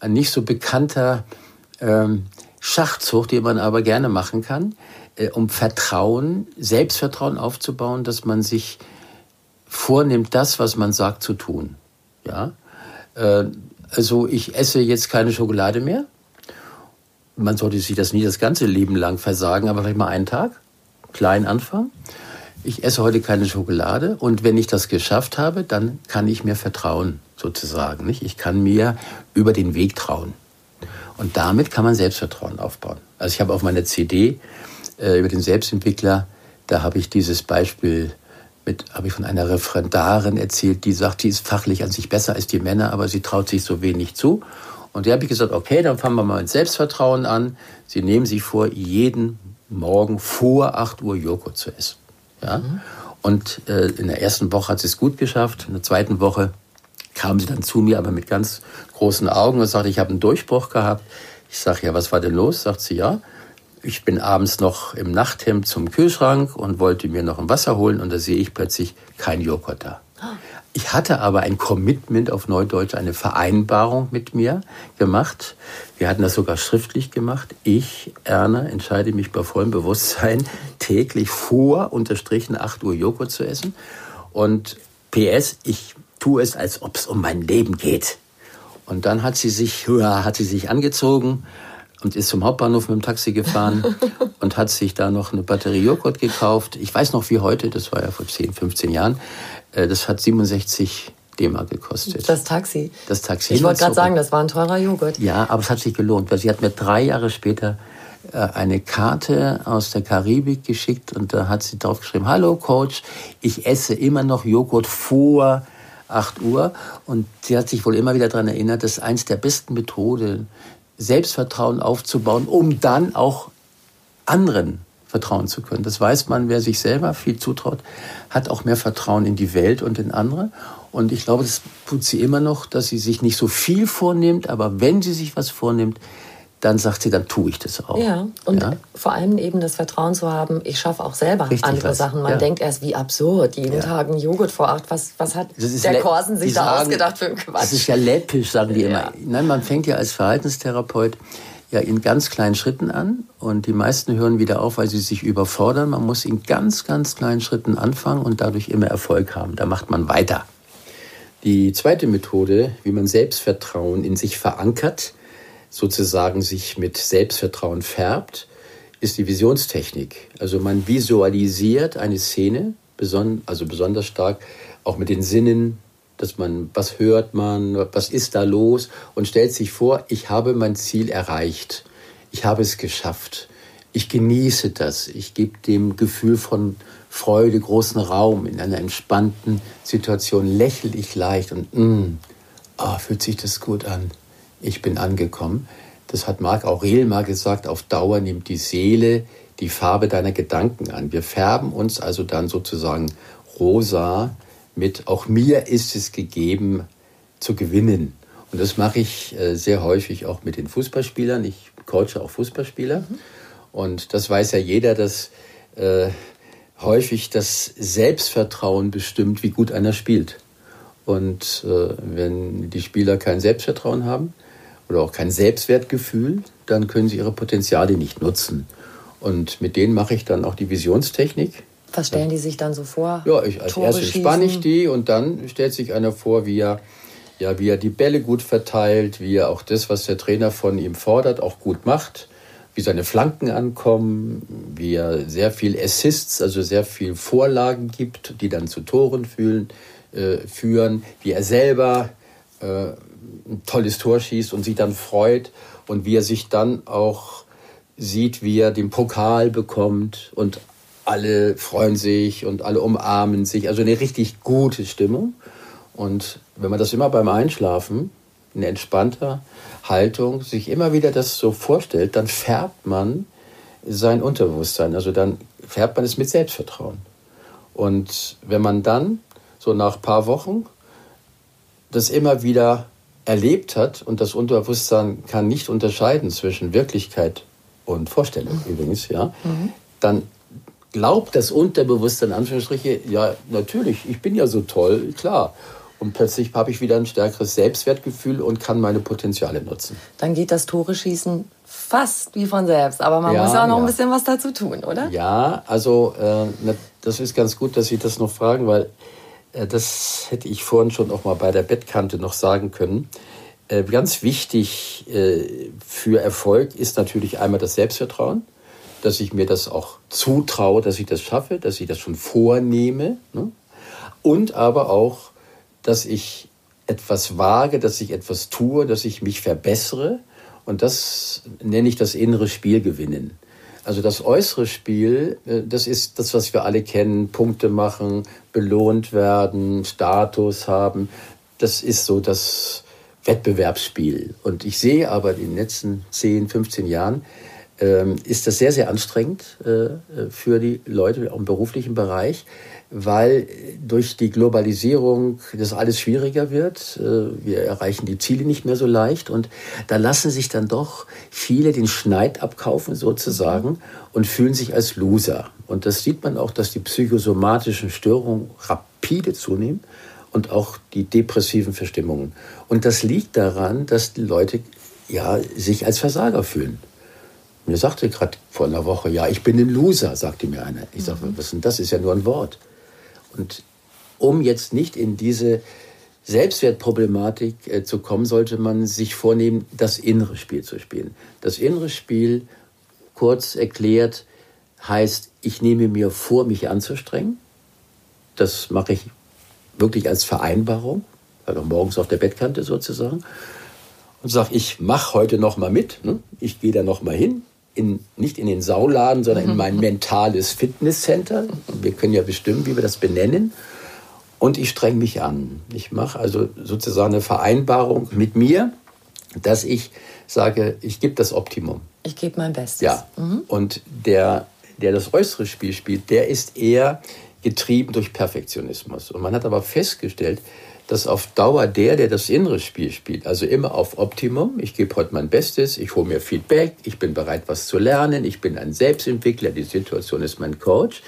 ein nicht so bekannter ähm, Schachzug, den man aber gerne machen kann, äh, um Vertrauen, Selbstvertrauen aufzubauen, dass man sich vornimmt, das, was man sagt, zu tun. Ja? Äh, also ich esse jetzt keine Schokolade mehr. Man sollte sich das nie das ganze Leben lang versagen, aber vielleicht mal einen Tag, klein anfangen. Ich esse heute keine Schokolade und wenn ich das geschafft habe, dann kann ich mir vertrauen, sozusagen. Nicht? Ich kann mir über den Weg trauen. Und damit kann man Selbstvertrauen aufbauen. Also ich habe auf meiner CD äh, über den Selbstentwickler, da habe ich dieses Beispiel mit, habe ich von einer Referendarin erzählt, die sagt, die ist fachlich an sich besser als die Männer, aber sie traut sich so wenig zu. Und da habe ich gesagt, okay, dann fangen wir mal mit Selbstvertrauen an. Sie nehmen sich vor, jeden Morgen vor 8 Uhr Joghurt zu essen. Ja? Mhm. Und äh, in der ersten Woche hat sie es gut geschafft. In der zweiten Woche kam sie dann zu mir, aber mit ganz großen Augen und sagte, ich habe einen Durchbruch gehabt. Ich sage, ja, was war denn los? Sagt sie, ja, ich bin abends noch im Nachthemd zum Kühlschrank und wollte mir noch ein Wasser holen und da sehe ich plötzlich kein Joghurt da. Ich hatte aber ein Commitment auf Neudeutsch, eine Vereinbarung mit mir gemacht. Wir hatten das sogar schriftlich gemacht. Ich, Erna, entscheide mich bei vollem Bewusstsein, täglich vor unterstrichen 8 Uhr Joghurt zu essen. Und PS, ich tue es, als ob es um mein Leben geht. Und dann hat sie sich, hat sie sich angezogen, und ist zum Hauptbahnhof mit dem Taxi gefahren und hat sich da noch eine Batterie Joghurt gekauft. Ich weiß noch wie heute, das war ja vor 10, 15 Jahren, äh, das hat 67 D-Mark gekostet. Das Taxi? Das Taxi. Ich wollte gerade sagen, das war ein teurer Joghurt. Ja, aber es hat sich gelohnt, weil sie hat mir drei Jahre später äh, eine Karte aus der Karibik geschickt und da hat sie drauf geschrieben, hallo Coach, ich esse immer noch Joghurt vor 8 Uhr und sie hat sich wohl immer wieder daran erinnert, dass eins der besten Methoden Selbstvertrauen aufzubauen, um dann auch anderen vertrauen zu können. Das weiß man, wer sich selber viel zutraut, hat auch mehr Vertrauen in die Welt und in andere. Und ich glaube, das tut sie immer noch, dass sie sich nicht so viel vornimmt, aber wenn sie sich was vornimmt, dann sagt sie, dann tue ich das auch. Ja, und ja? vor allem eben das Vertrauen zu haben, ich schaffe auch selber Richtig andere was. Sachen. Man ja. denkt erst, wie absurd, jeden ja. Tag ein Joghurt vor acht. Was, was hat der Korsen sich da sagen, ausgedacht für einen Quatsch? Das ist ja läppisch, sagen die immer. Nein, man fängt ja als Verhaltenstherapeut ja in ganz kleinen Schritten an und die meisten hören wieder auf, weil sie sich überfordern. Man muss in ganz, ganz kleinen Schritten anfangen und dadurch immer Erfolg haben. Da macht man weiter. Die zweite Methode, wie man Selbstvertrauen in sich verankert, sozusagen sich mit Selbstvertrauen färbt, ist die Visionstechnik. Also man visualisiert eine Szene, also besonders stark auch mit den Sinnen, dass man, was hört man, was ist da los und stellt sich vor, ich habe mein Ziel erreicht, ich habe es geschafft, ich genieße das, ich gebe dem Gefühl von Freude großen Raum, in einer entspannten Situation lächle ich leicht und mm, oh, fühlt sich das gut an ich bin angekommen. Das hat Marc Aurel mal gesagt, auf Dauer nimmt die Seele die Farbe deiner Gedanken an. Wir färben uns also dann sozusagen rosa mit, auch mir ist es gegeben zu gewinnen. Und das mache ich äh, sehr häufig auch mit den Fußballspielern. Ich coache auch Fußballspieler. Und das weiß ja jeder, dass äh, häufig das Selbstvertrauen bestimmt, wie gut einer spielt. Und äh, wenn die Spieler kein Selbstvertrauen haben oder auch kein Selbstwertgefühl, dann können sie ihre Potenziale nicht nutzen. Und mit denen mache ich dann auch die Visionstechnik. Was stellen die sich dann so vor? Ja, ich, als Tore erstes spanne ich die und dann stellt sich einer vor, wie er, ja, wie er die Bälle gut verteilt, wie er auch das, was der Trainer von ihm fordert, auch gut macht, wie seine Flanken ankommen, wie er sehr viel Assists, also sehr viel Vorlagen gibt, die dann zu Toren fühlen, äh, führen, wie er selber äh, ein tolles Tor schießt und sich dann freut und wie er sich dann auch sieht, wie er den Pokal bekommt und alle freuen sich und alle umarmen sich. Also eine richtig gute Stimmung. Und wenn man das immer beim Einschlafen in entspannter Haltung sich immer wieder das so vorstellt, dann färbt man sein Unterbewusstsein. Also dann färbt man es mit Selbstvertrauen. Und wenn man dann so nach ein paar Wochen das immer wieder erlebt hat und das Unterbewusstsein kann nicht unterscheiden zwischen Wirklichkeit und Vorstellung mhm. übrigens, ja, mhm. dann glaubt das Unterbewusstsein, in Anführungsstriche, ja, natürlich, ich bin ja so toll, klar. Und plötzlich habe ich wieder ein stärkeres Selbstwertgefühl und kann meine Potenziale nutzen. Dann geht das Tore schießen fast wie von selbst, aber man ja, muss auch noch ja. ein bisschen was dazu tun, oder? Ja, also äh, das ist ganz gut, dass Sie das noch fragen, weil das hätte ich vorhin schon auch mal bei der Bettkante noch sagen können. Äh, ganz wichtig äh, für Erfolg ist natürlich einmal das Selbstvertrauen, dass ich mir das auch zutraue, dass ich das schaffe, dass ich das schon vornehme. Ne? Und aber auch, dass ich etwas wage, dass ich etwas tue, dass ich mich verbessere. Und das nenne ich das innere Spiel gewinnen. Also das äußere Spiel, äh, das ist das, was wir alle kennen, Punkte machen, belohnt werden, Status haben. Das ist so das Wettbewerbsspiel. Und ich sehe aber in den letzten 10, 15 Jahren, ähm, ist das sehr, sehr anstrengend äh, für die Leute auch im beruflichen Bereich, weil durch die Globalisierung das alles schwieriger wird. Äh, wir erreichen die Ziele nicht mehr so leicht und da lassen sich dann doch viele den Schneid abkaufen sozusagen und fühlen sich als Loser. Und das sieht man auch, dass die psychosomatischen Störungen rapide zunehmen und auch die depressiven Verstimmungen. Und das liegt daran, dass die Leute ja sich als Versager fühlen. Mir sagte gerade vor einer Woche, ja, ich bin ein Loser, sagte mir einer. Ich sage, was ist denn das? Ist ja nur ein Wort. Und um jetzt nicht in diese Selbstwertproblematik äh, zu kommen, sollte man sich vornehmen, das innere Spiel zu spielen. Das innere Spiel, kurz erklärt, heißt, ich nehme mir vor, mich anzustrengen. Das mache ich wirklich als Vereinbarung, also morgens auf der Bettkante sozusagen. Und sage, ich mache heute noch mal mit. Ne? Ich gehe da noch mal hin, in, nicht in den Sauladen, sondern in mein mentales Fitnesscenter. Wir können ja bestimmen, wie wir das benennen. Und ich streng mich an. Ich mache also sozusagen eine Vereinbarung mit mir, dass ich sage, ich gebe das Optimum. Ich gebe mein Bestes. Ja. Mhm. Und der, der das äußere Spiel spielt, der ist eher getrieben durch Perfektionismus. Und man hat aber festgestellt, dass auf Dauer der, der das innere Spiel spielt, also immer auf Optimum, ich gebe heute mein Bestes, ich hole mir Feedback, ich bin bereit, was zu lernen, ich bin ein Selbstentwickler, die Situation ist mein Coach,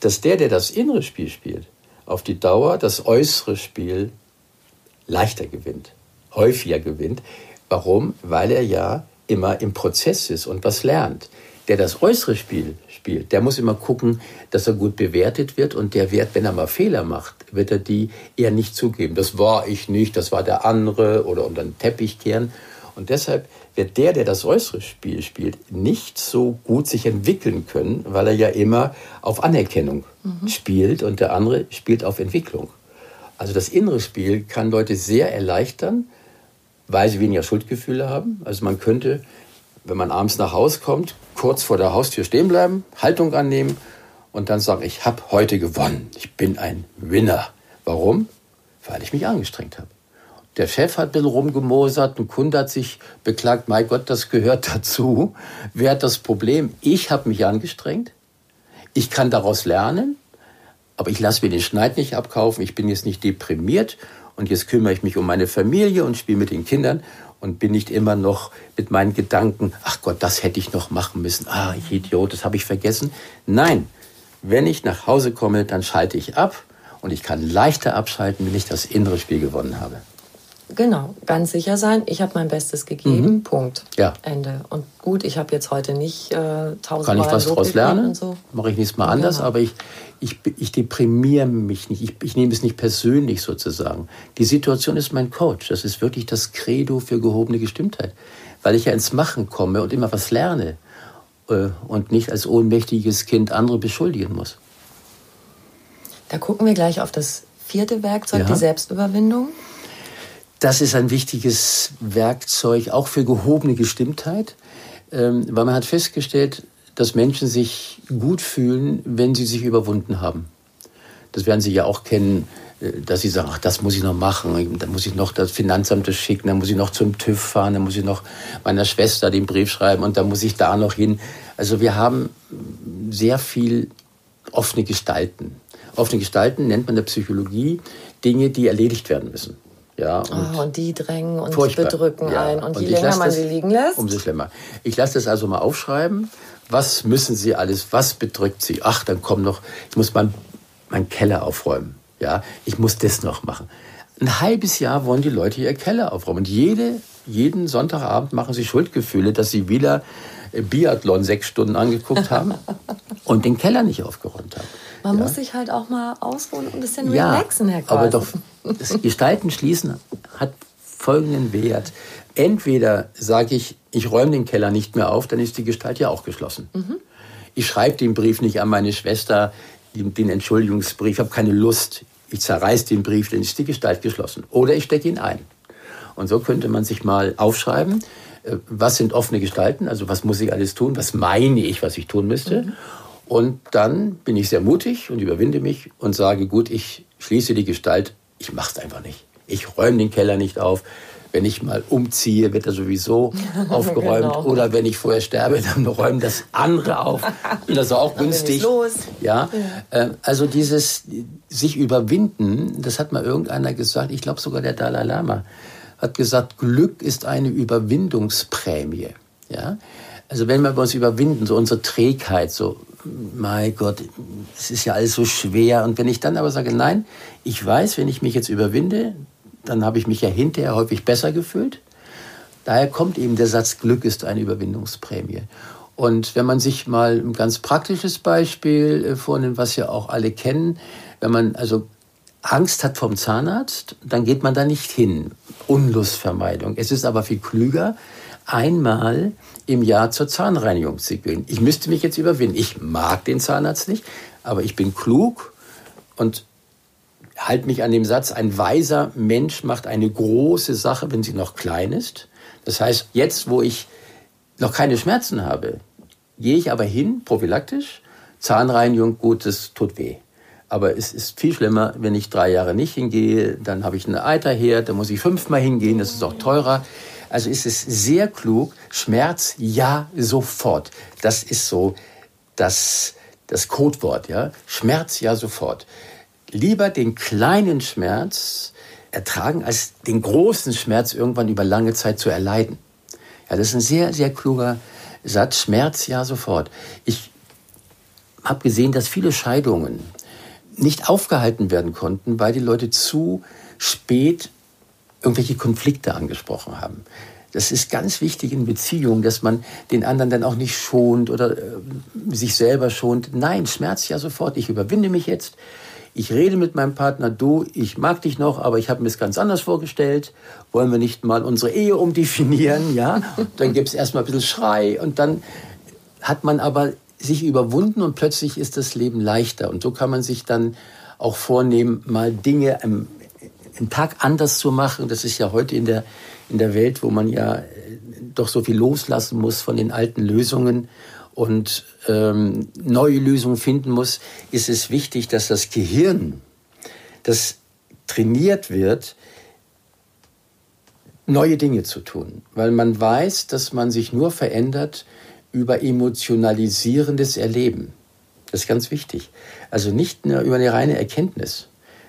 dass der, der das innere Spiel spielt, auf die Dauer das äußere Spiel leichter gewinnt, häufiger gewinnt. Warum? Weil er ja immer im Prozess ist und was lernt. Der das äußere Spiel spielt, der muss immer gucken, dass er gut bewertet wird und der Wert, wenn er mal Fehler macht, wird er die eher nicht zugeben. Das war ich nicht, das war der andere oder unter den Teppich kehren. Und deshalb wird der, der das äußere Spiel spielt, nicht so gut sich entwickeln können, weil er ja immer auf Anerkennung mhm. spielt und der andere spielt auf Entwicklung. Also das innere Spiel kann Leute sehr erleichtern, weil sie weniger Schuldgefühle haben. Also man könnte wenn man abends nach Hause kommt, kurz vor der Haustür stehen bleiben, Haltung annehmen und dann sagen, ich habe heute gewonnen. Ich bin ein Winner. Warum? Weil ich mich angestrengt habe. Der Chef hat ein bisschen rumgemosert, ein Kunde hat sich beklagt, mein Gott, das gehört dazu. Wer hat das Problem? Ich habe mich angestrengt. Ich kann daraus lernen, aber ich lasse mir den Schneid nicht abkaufen. Ich bin jetzt nicht deprimiert und jetzt kümmere ich mich um meine Familie und spiele mit den Kindern und bin nicht immer noch mit meinen Gedanken, ach Gott, das hätte ich noch machen müssen, ah, ich Idiot, das habe ich vergessen. Nein, wenn ich nach Hause komme, dann schalte ich ab und ich kann leichter abschalten, wenn ich das innere Spiel gewonnen habe. Genau, ganz sicher sein. Ich habe mein Bestes gegeben. Mhm. Punkt. Ja. Ende. Und gut, ich habe jetzt heute nicht äh, tausend Kann ich was daraus lernen? So. Mache ich nächstes Mal anders, genau. aber ich, ich, ich deprimiere mich nicht. Ich, ich nehme es nicht persönlich sozusagen. Die Situation ist mein Coach. Das ist wirklich das Credo für gehobene Gestimmtheit. Weil ich ja ins Machen komme und immer was lerne äh, und nicht als ohnmächtiges Kind andere beschuldigen muss. Da gucken wir gleich auf das vierte Werkzeug, ja. die Selbstüberwindung. Das ist ein wichtiges Werkzeug auch für gehobene Gestimmtheit, ähm, weil man hat festgestellt, dass Menschen sich gut fühlen, wenn sie sich überwunden haben. Das werden Sie ja auch kennen, äh, dass Sie sagen, ach, das muss ich noch machen, dann muss ich noch das Finanzamt schicken, dann muss ich noch zum TÜV fahren, dann muss ich noch meiner Schwester den Brief schreiben und dann muss ich da noch hin. Also wir haben sehr viel offene Gestalten. Offene Gestalten nennt man in der Psychologie Dinge, die erledigt werden müssen. Ja, und, oh, und die drängen und furchtbar. bedrücken ja. ein. Und, und je länger man das, sie liegen lässt. Umso schlimmer. Ich lasse das also mal aufschreiben. Was müssen Sie alles? Was bedrückt Sie? Ach, dann kommt noch, ich muss meinen mein Keller aufräumen. Ja, ich muss das noch machen. Ein halbes Jahr wollen die Leute ihr Keller aufräumen. Und jede, jeden Sonntagabend machen sie Schuldgefühle, dass sie wieder Biathlon sechs Stunden angeguckt haben und den Keller nicht aufgeräumt haben. Man ja. muss sich halt auch mal ausruhen und ein bisschen ja, relaxen, Herr Carlsen. Aber doch, das Gestalten schließen hat folgenden Wert. Entweder sage ich, ich räume den Keller nicht mehr auf, dann ist die Gestalt ja auch geschlossen. Mhm. Ich schreibe den Brief nicht an meine Schwester, den Entschuldigungsbrief, ich habe keine Lust. Ich zerreiße den Brief, dann ist die Gestalt geschlossen. Oder ich stecke ihn ein. Und so könnte man sich mal aufschreiben, äh, was sind offene Gestalten, also was muss ich alles tun, was meine ich, was ich tun müsste. Mhm. Und dann bin ich sehr mutig und überwinde mich und sage, gut, ich schließe die Gestalt, ich mache es einfach nicht. Ich räume den Keller nicht auf. Wenn ich mal umziehe, wird er sowieso aufgeräumt. genau. Oder wenn ich vorher sterbe, dann räumen das andere auf. Und das ist auch günstig. los. Ja, ja. Ähm, also dieses sich überwinden, das hat mal irgendeiner gesagt, ich glaube sogar der Dalai Lama hat gesagt, Glück ist eine Überwindungsprämie. Ja? Also wenn wir uns überwinden, so unsere Trägheit, so mein Gott, es ist ja alles so schwer. Und wenn ich dann aber sage, nein, ich weiß, wenn ich mich jetzt überwinde, dann habe ich mich ja hinterher häufig besser gefühlt. Daher kommt eben der Satz, Glück ist eine Überwindungsprämie. Und wenn man sich mal ein ganz praktisches Beispiel äh, vornimmt, was ja auch alle kennen, wenn man also Angst hat vom Zahnarzt, dann geht man da nicht hin. Unlustvermeidung. Es ist aber viel klüger, einmal im Jahr zur Zahnreinigung zu gehen. Ich müsste mich jetzt überwinden. Ich mag den Zahnarzt nicht, aber ich bin klug und halte mich an dem Satz, ein weiser Mensch macht eine große Sache, wenn sie noch klein ist. Das heißt, jetzt, wo ich noch keine Schmerzen habe, gehe ich aber hin, prophylaktisch. Zahnreinigung, gut, das tut weh. Aber es ist viel schlimmer, wenn ich drei Jahre nicht hingehe, dann habe ich eine Eiterherd, dann muss ich fünfmal hingehen, das ist auch teurer. Also ist es sehr klug, Schmerz ja sofort. Das ist so das, das Codewort, ja. Schmerz ja sofort. Lieber den kleinen Schmerz ertragen, als den großen Schmerz irgendwann über lange Zeit zu erleiden. Ja, das ist ein sehr, sehr kluger Satz. Schmerz ja sofort. Ich habe gesehen, dass viele Scheidungen nicht aufgehalten werden konnten, weil die Leute zu spät irgendwelche Konflikte angesprochen haben. Das ist ganz wichtig in Beziehungen, dass man den anderen dann auch nicht schont oder äh, sich selber schont. Nein, Schmerz ja sofort. Ich überwinde mich jetzt. Ich rede mit meinem Partner, du, ich mag dich noch, aber ich habe mir es ganz anders vorgestellt. Wollen wir nicht mal unsere Ehe umdefinieren? Ja, dann gibt es erstmal ein bisschen Schrei und dann hat man aber sich überwunden und plötzlich ist das Leben leichter. Und so kann man sich dann auch vornehmen, mal Dinge im, im Tag anders zu machen. Das ist ja heute in der, in der Welt, wo man ja äh, doch so viel loslassen muss von den alten Lösungen und ähm, neue Lösungen finden muss, ist es wichtig, dass das Gehirn, das trainiert wird, neue Dinge zu tun. Weil man weiß, dass man sich nur verändert, über emotionalisierendes Erleben. Das ist ganz wichtig. Also nicht nur über eine reine Erkenntnis,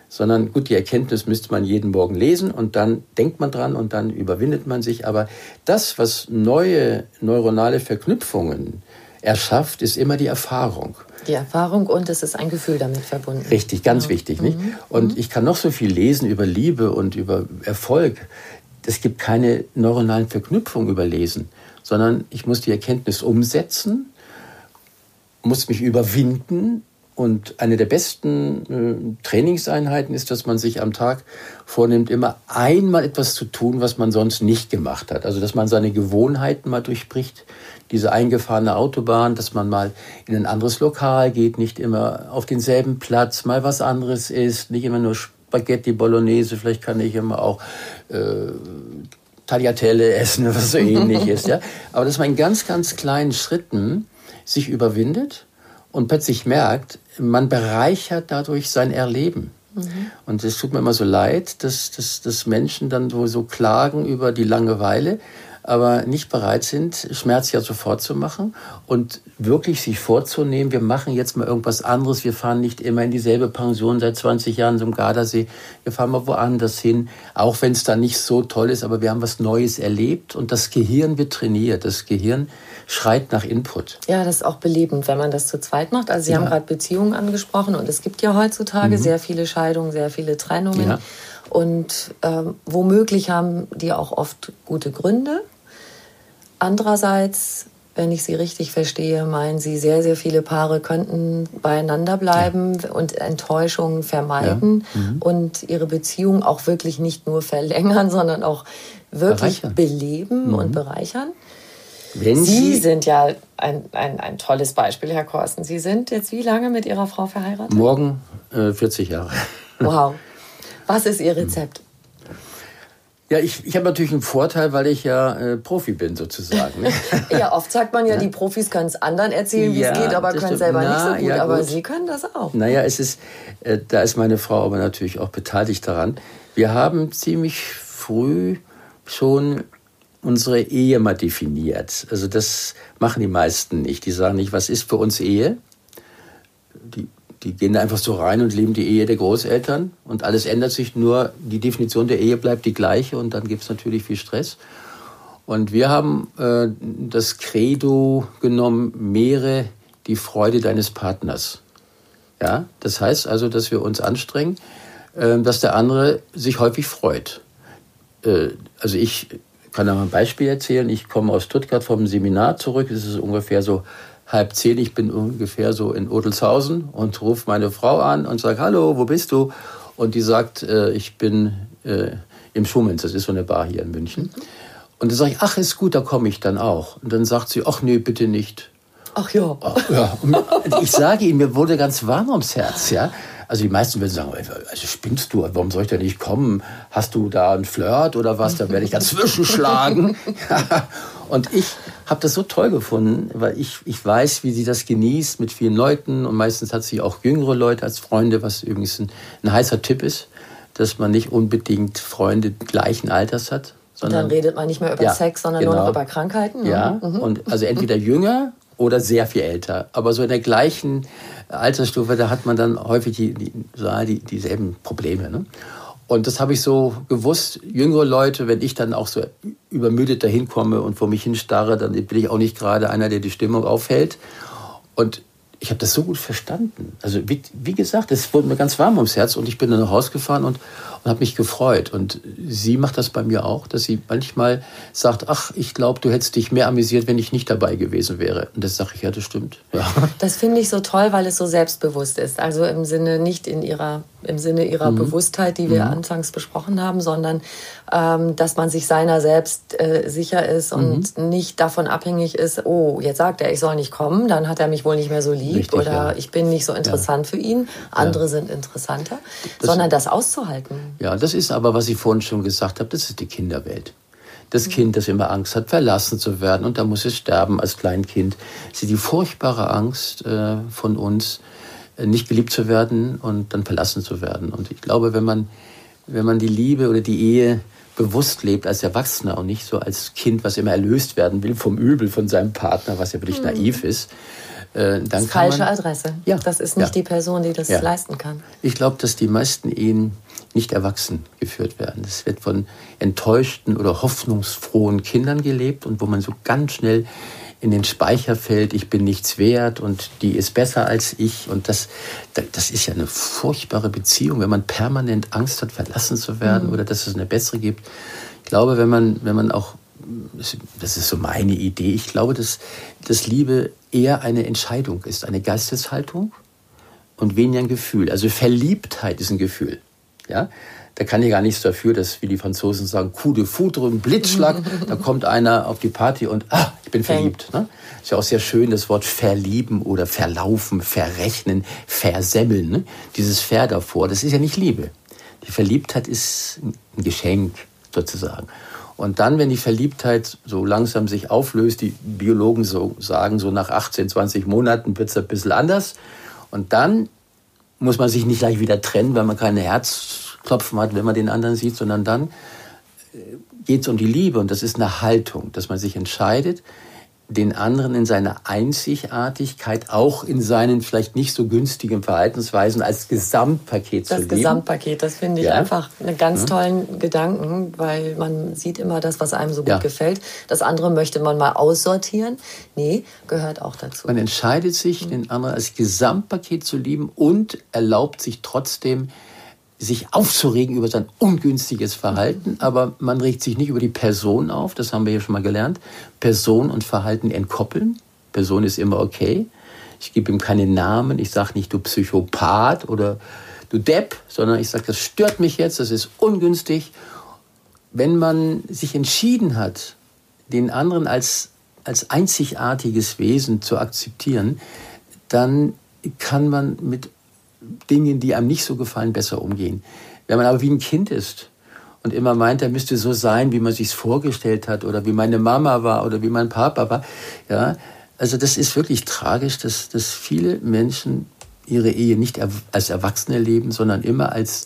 sondern gut, die Erkenntnis müsste man jeden Morgen lesen und dann denkt man dran und dann überwindet man sich. Aber das, was neue neuronale Verknüpfungen erschafft, ist immer die Erfahrung. Die Erfahrung und es ist ein Gefühl damit verbunden. Richtig, ganz ja. wichtig. Nicht? Mhm. Und mhm. ich kann noch so viel lesen über Liebe und über Erfolg. Es gibt keine neuronalen Verknüpfungen über Lesen, sondern ich muss die Erkenntnis umsetzen, muss mich überwinden und eine der besten äh, Trainingseinheiten ist, dass man sich am Tag vornimmt, immer einmal etwas zu tun, was man sonst nicht gemacht hat. Also, dass man seine Gewohnheiten mal durchbricht, diese eingefahrene Autobahn, dass man mal in ein anderes Lokal geht, nicht immer auf denselben Platz, mal was anderes isst, nicht immer nur Spaghetti Bolognese, vielleicht kann ich immer auch äh, Tagliatelle essen, was so ähnlich ist. Ja? Aber dass man in ganz, ganz kleinen Schritten sich überwindet und plötzlich merkt, man bereichert dadurch sein Erleben. Mhm. Und es tut mir immer so leid, dass, dass, dass Menschen dann so, so klagen über die Langeweile, aber nicht bereit sind, Schmerz ja sofort zu machen und wirklich sich vorzunehmen, wir machen jetzt mal irgendwas anderes, wir fahren nicht immer in dieselbe Pension seit 20 Jahren zum Gardasee, wir fahren mal woanders hin, auch wenn es da nicht so toll ist, aber wir haben was Neues erlebt und das Gehirn wird trainiert, das Gehirn schreit nach Input. Ja, das ist auch belebend, wenn man das zu zweit macht. Also Sie ja. haben gerade Beziehungen angesprochen und es gibt ja heutzutage mhm. sehr viele Scheidungen, sehr viele Trennungen. Ja. Und ähm, womöglich haben die auch oft gute Gründe. Andererseits, wenn ich Sie richtig verstehe, meinen Sie, sehr, sehr viele Paare könnten beieinander bleiben ja. und Enttäuschungen vermeiden ja. mhm. und ihre Beziehung auch wirklich nicht nur verlängern, sondern auch wirklich bereichern. beleben mhm. und bereichern. Wenn Sie, Sie sind ja ein, ein, ein tolles Beispiel, Herr Korsten. Sie sind jetzt wie lange mit Ihrer Frau verheiratet? Morgen äh, 40 Jahre. Wow. Was ist Ihr Rezept? Ja, ich, ich habe natürlich einen Vorteil, weil ich ja äh, Profi bin sozusagen. Ne? ja, oft sagt man ja, die Profis können es anderen erzählen, wie ja, es geht, aber können selber Na, nicht so gut. Ja, aber Sie können das auch. Naja, es ist, äh, da ist meine Frau aber natürlich auch beteiligt daran. Wir haben ziemlich früh schon unsere Ehe mal definiert. Also das machen die meisten nicht. Die sagen nicht, was ist für uns Ehe? Die die gehen da einfach so rein und leben die Ehe der Großeltern und alles ändert sich nur, die Definition der Ehe bleibt die gleiche und dann gibt es natürlich viel Stress. Und wir haben äh, das Credo genommen, mehre die Freude deines Partners. Ja, das heißt also, dass wir uns anstrengen, äh, dass der andere sich häufig freut. Äh, also ich kann da mal ein Beispiel erzählen. Ich komme aus Stuttgart vom Seminar zurück. Es ist ungefähr so halb zehn, ich bin ungefähr so in Odelshausen und rufe meine Frau an und sage, hallo, wo bist du? Und die sagt, äh, ich bin äh, im Schumens, das ist so eine Bar hier in München. Und dann sage ich, ach, ist gut, da komme ich dann auch. Und dann sagt sie, ach nee, bitte nicht. Ach ja. Ach, ja. Ich sage ihm, mir wurde ganz warm ums Herz, ja. Also die meisten würden sagen, also spinnst du, warum soll ich da nicht kommen? Hast du da einen Flirt oder was? Da werde ich dazwischen schlagen. Und ich habe das so toll gefunden, weil ich, ich weiß, wie sie das genießt mit vielen Leuten. Und meistens hat sie auch jüngere Leute als Freunde, was übrigens ein, ein heißer Tipp ist, dass man nicht unbedingt Freunde gleichen Alters hat. Sondern, und dann redet man nicht mehr über ja, Sex, sondern genau. nur noch über Krankheiten. Ja, mhm. und also entweder jünger oder sehr viel älter. Aber so in der gleichen Altersstufe, da hat man dann häufig die, die, die dieselben Probleme. Ne? Und das habe ich so gewusst. Jüngere Leute, wenn ich dann auch so übermüdet dahin komme und vor mich hinstarre, dann bin ich auch nicht gerade einer, der die Stimmung aufhält. Und ich habe das so gut verstanden. Also wie, wie gesagt, es wurde mir ganz warm ums Herz und ich bin dann nach Hause gefahren und und habe mich gefreut. Und sie macht das bei mir auch, dass sie manchmal sagt, ach, ich glaube, du hättest dich mehr amüsiert, wenn ich nicht dabei gewesen wäre. Und das sage ich, ja, das stimmt. Ja. Das finde ich so toll, weil es so selbstbewusst ist. Also im Sinne nicht in ihrer, im Sinne ihrer mhm. Bewusstheit, die wir mhm. anfangs besprochen haben, sondern ähm, dass man sich seiner selbst äh, sicher ist und mhm. nicht davon abhängig ist, oh, jetzt sagt er, ich soll nicht kommen, dann hat er mich wohl nicht mehr so lieb Richtig, oder ja. ich bin nicht so interessant ja. für ihn, andere sind interessanter, das, sondern das auszuhalten. Ja, das ist aber, was ich vorhin schon gesagt habe, das ist die Kinderwelt. Das mhm. Kind, das immer Angst hat, verlassen zu werden und da muss es sterben als Kleinkind. Ist die furchtbare Angst äh, von uns, äh, nicht geliebt zu werden und dann verlassen zu werden. Und ich glaube, wenn man, wenn man die Liebe oder die Ehe bewusst lebt als Erwachsener und nicht so als Kind, was immer erlöst werden will vom Übel von seinem Partner, was ja wirklich mhm. naiv ist, äh, dann das falsche man, Adresse. Ja, das ist nicht ja. die Person, die das ja. leisten kann. Ich glaube, dass die meisten Ehen nicht erwachsen geführt werden. Es wird von enttäuschten oder hoffnungsfrohen Kindern gelebt und wo man so ganz schnell in den Speicher fällt, ich bin nichts wert und die ist besser als ich. Und das, das ist ja eine furchtbare Beziehung, wenn man permanent Angst hat, verlassen zu werden mhm. oder dass es eine bessere gibt. Ich glaube, wenn man, wenn man auch, das ist so meine Idee, ich glaube, dass, dass Liebe eher eine Entscheidung ist, eine Geisteshaltung und weniger ein Gefühl. Also Verliebtheit ist ein Gefühl. Ja? Da kann ich gar nichts dafür, dass, wie die Franzosen sagen, Coup de foudre, ein Blitzschlag. da kommt einer auf die Party und, ah, ich bin verliebt. Ne? Ist ja auch sehr schön, das Wort verlieben oder verlaufen, verrechnen, versemmeln. Ne? Dieses Ver davor, das ist ja nicht Liebe. Die Verliebtheit ist ein Geschenk sozusagen. Und dann, wenn die Verliebtheit so langsam sich auflöst, die Biologen so sagen, so nach 18, 20 Monaten wird es ein bisschen anders. Und dann muss man sich nicht gleich wieder trennen, weil man keine Herz Klopfen hat, wenn man den anderen sieht, sondern dann äh, geht es um die Liebe und das ist eine Haltung, dass man sich entscheidet, den anderen in seiner Einzigartigkeit, auch in seinen vielleicht nicht so günstigen Verhaltensweisen als Gesamtpaket das zu lieben. Das Gesamtpaket, das finde ich ja. einfach einen ganz tollen Gedanken, weil man sieht immer das, was einem so gut ja. gefällt. Das andere möchte man mal aussortieren. Nee, gehört auch dazu. Man entscheidet sich, mhm. den anderen als Gesamtpaket zu lieben und erlaubt sich trotzdem sich aufzuregen über sein ungünstiges Verhalten, aber man regt sich nicht über die Person auf, das haben wir ja schon mal gelernt. Person und Verhalten entkoppeln. Person ist immer okay. Ich gebe ihm keine Namen, ich sage nicht du Psychopath oder du Depp, sondern ich sage, das stört mich jetzt, das ist ungünstig. Wenn man sich entschieden hat, den anderen als, als einzigartiges Wesen zu akzeptieren, dann kann man mit Dingen, die einem nicht so gefallen, besser umgehen. Wenn man aber wie ein Kind ist und immer meint, er müsste so sein, wie man sich vorgestellt hat oder wie meine Mama war oder wie mein Papa war, ja, also das ist wirklich tragisch, dass, dass viele Menschen ihre Ehe nicht als Erwachsene leben, sondern immer als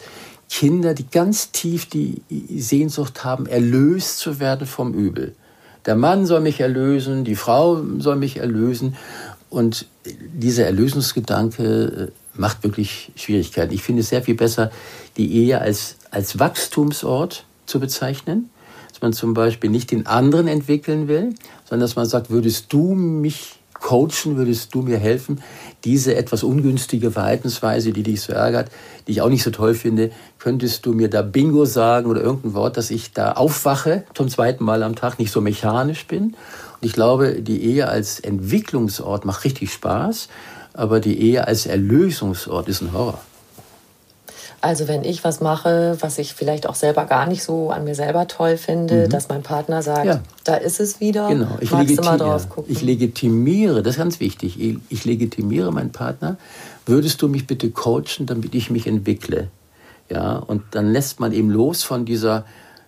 Kinder, die ganz tief die Sehnsucht haben, erlöst zu werden vom Übel. Der Mann soll mich erlösen, die Frau soll mich erlösen. Und dieser Erlösungsgedanke macht wirklich Schwierigkeiten. Ich finde es sehr viel besser, die Ehe als, als Wachstumsort zu bezeichnen. Dass man zum Beispiel nicht den anderen entwickeln will, sondern dass man sagt, würdest du mich coachen, würdest du mir helfen, diese etwas ungünstige Verhaltensweise, die dich so ärgert, die ich auch nicht so toll finde, könntest du mir da Bingo sagen oder irgendein Wort, dass ich da aufwache zum zweiten Mal am Tag, nicht so mechanisch bin. Und ich glaube, die Ehe als Entwicklungsort macht richtig Spaß aber die Ehe als Erlösungsort ist ein Horror. Also wenn ich was mache, was ich vielleicht auch selber gar nicht so an mir selber toll finde, mhm. dass mein Partner sagt, ja. da ist es wieder, genau. ich magst du mal drauf gucken. Ich legitimiere, das ist ganz wichtig, ich legitimiere meinen Partner, würdest du mich bitte coachen, damit ich mich entwickle? Ja, und dann lässt man eben los von dieser,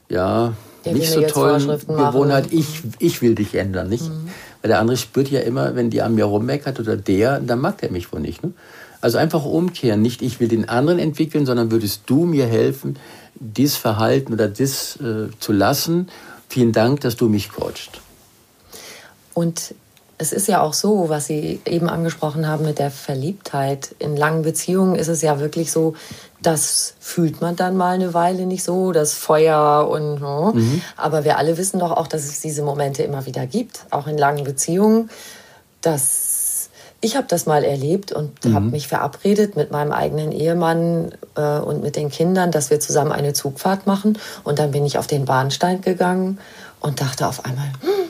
ja, Der nicht so tollen Gewohnheit, ich, ich will dich ändern, nicht? Mhm. Weil der andere spürt ja immer, wenn die an mir rummeckert oder der, dann mag der mich wohl nicht. Ne? Also einfach umkehren. Nicht ich will den anderen entwickeln, sondern würdest du mir helfen, dies Verhalten oder das äh, zu lassen. Vielen Dank, dass du mich coacht. Und es ist ja auch so, was Sie eben angesprochen haben mit der Verliebtheit. In langen Beziehungen ist es ja wirklich so, das fühlt man dann mal eine Weile nicht so, das Feuer und so. Mhm. Aber wir alle wissen doch auch, dass es diese Momente immer wieder gibt, auch in langen Beziehungen. Dass ich habe das mal erlebt und mhm. habe mich verabredet mit meinem eigenen Ehemann äh, und mit den Kindern, dass wir zusammen eine Zugfahrt machen. Und dann bin ich auf den Bahnsteig gegangen und dachte auf einmal, hm,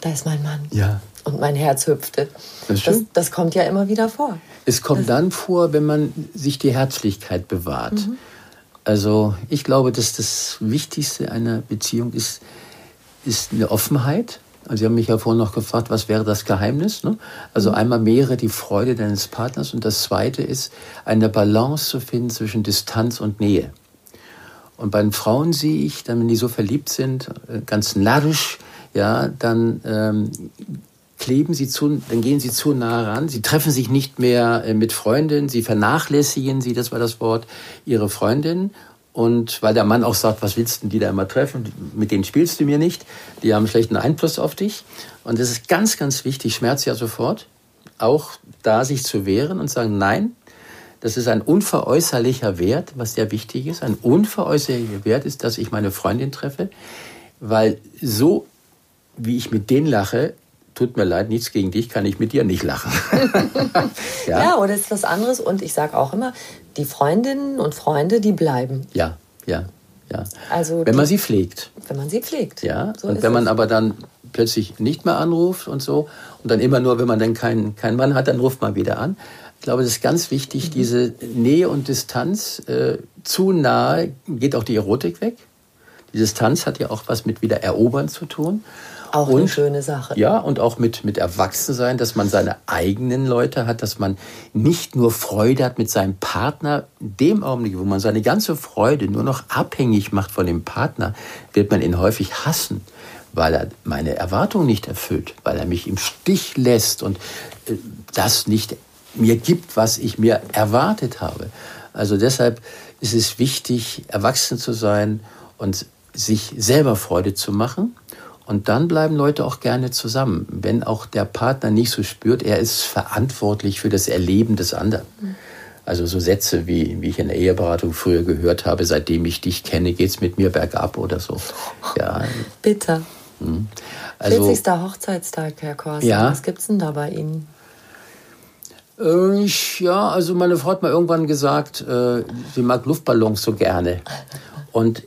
da ist mein Mann. Ja. Und mein Herz hüpfte. Das, das, das kommt ja immer wieder vor. Es kommt dann vor, wenn man sich die Herzlichkeit bewahrt. Mhm. Also ich glaube, dass das Wichtigste einer Beziehung ist, ist eine Offenheit. Also Sie haben mich ja vorhin noch gefragt, was wäre das Geheimnis? Ne? Also mhm. einmal mehre die Freude deines Partners und das Zweite ist, eine Balance zu finden zwischen Distanz und Nähe. Und bei den Frauen sehe ich, dann, wenn die so verliebt sind, äh, ganz narrisch, ja, dann ähm, kleben sie zu, dann gehen sie zu nah ran. Sie treffen sich nicht mehr äh, mit Freundinnen, sie vernachlässigen sie, das war das Wort, ihre Freundin. Und weil der Mann auch sagt, was willst du denn die da immer treffen? Mit denen spielst du mir nicht. Die haben schlechten Einfluss auf dich. Und das ist ganz, ganz wichtig. Schmerz ja sofort. auch da sich zu wehren und sagen, nein, das ist ein unveräußerlicher Wert, was sehr wichtig ist. Ein unveräußerlicher Wert ist, dass ich meine Freundin treffe, weil so wie ich mit denen lache, tut mir leid, nichts gegen dich, kann ich mit dir nicht lachen. ja. ja, oder ist was anderes. Und ich sage auch immer, die Freundinnen und Freunde, die bleiben. Ja, ja, ja. Also wenn man sie pflegt. Wenn man sie pflegt. Ja, so und wenn man es. aber dann plötzlich nicht mehr anruft und so und dann immer nur, wenn man dann keinen kein Mann hat, dann ruft man wieder an. Ich glaube, das ist ganz wichtig, mhm. diese Nähe und Distanz. Äh, zu nahe geht auch die Erotik weg. Die Distanz hat ja auch was mit wieder erobern zu tun. Auch und, eine schöne Sache. Ja, und auch mit, mit Erwachsensein, dass man seine eigenen Leute hat, dass man nicht nur Freude hat mit seinem Partner. Dem Augenblick, wo man seine ganze Freude nur noch abhängig macht von dem Partner, wird man ihn häufig hassen, weil er meine Erwartungen nicht erfüllt, weil er mich im Stich lässt und äh, das nicht mir gibt, was ich mir erwartet habe. Also deshalb ist es wichtig, erwachsen zu sein und sich selber Freude zu machen und dann bleiben Leute auch gerne zusammen, wenn auch der Partner nicht so spürt, er ist verantwortlich für das Erleben des anderen. Also so Sätze, wie, wie ich in der Eheberatung früher gehört habe, seitdem ich dich kenne, geht es mit mir bergab oder so. Ja. Bitter. Hm. Also, 40. Hochzeitstag, Herr Korsen. Ja. Was es denn da bei Ihnen? Äh, ja, also meine Frau hat mal irgendwann gesagt, äh, sie mag Luftballons so gerne. Und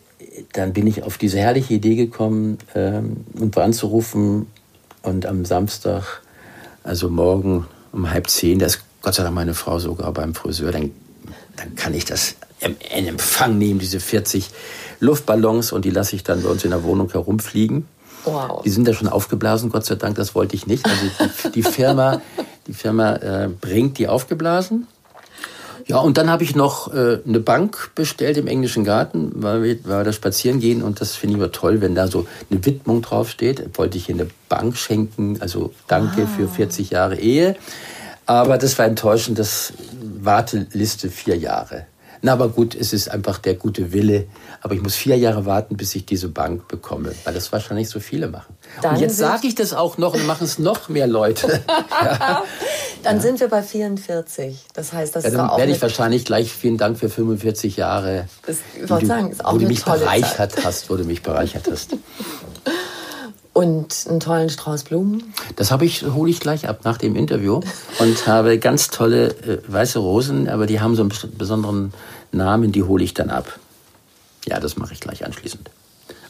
dann bin ich auf diese herrliche Idee gekommen, ähm, und anzurufen und am Samstag, also morgen um halb zehn, da ist Gott sei Dank meine Frau sogar beim Friseur, dann, dann kann ich das in Empfang nehmen, diese 40 Luftballons und die lasse ich dann bei uns in der Wohnung herumfliegen. Wow. Die sind da schon aufgeblasen, Gott sei Dank, das wollte ich nicht. Also die, die Firma, die Firma äh, bringt die aufgeblasen ja, und dann habe ich noch äh, eine Bank bestellt im englischen Garten, weil wir, weil wir da spazieren gehen und das finde ich immer toll, wenn da so eine Widmung draufsteht. Wollte ich hier eine Bank schenken, also danke ah. für 40 Jahre Ehe. Aber das war enttäuschend, das Warteliste vier Jahre. Na, aber gut, es ist einfach der gute Wille. Aber ich muss vier Jahre warten, bis ich diese Bank bekomme, weil das wahrscheinlich so viele machen. Dann und jetzt sage ich das auch noch und machen es noch mehr Leute. ja. Dann ja. sind wir bei 44. Das heißt, das ja, ist dann auch werde ich wahrscheinlich gleich vielen Dank für 45 Jahre, das, ich du, sagen, ist auch wo du mich bereichert Zeit. hast, wo du mich bereichert hast. Und einen tollen Strauß Blumen? Das habe ich, hole ich gleich ab nach dem Interview und habe ganz tolle äh, weiße Rosen, aber die haben so einen besonderen Namen, die hole ich dann ab. Ja, das mache ich gleich anschließend.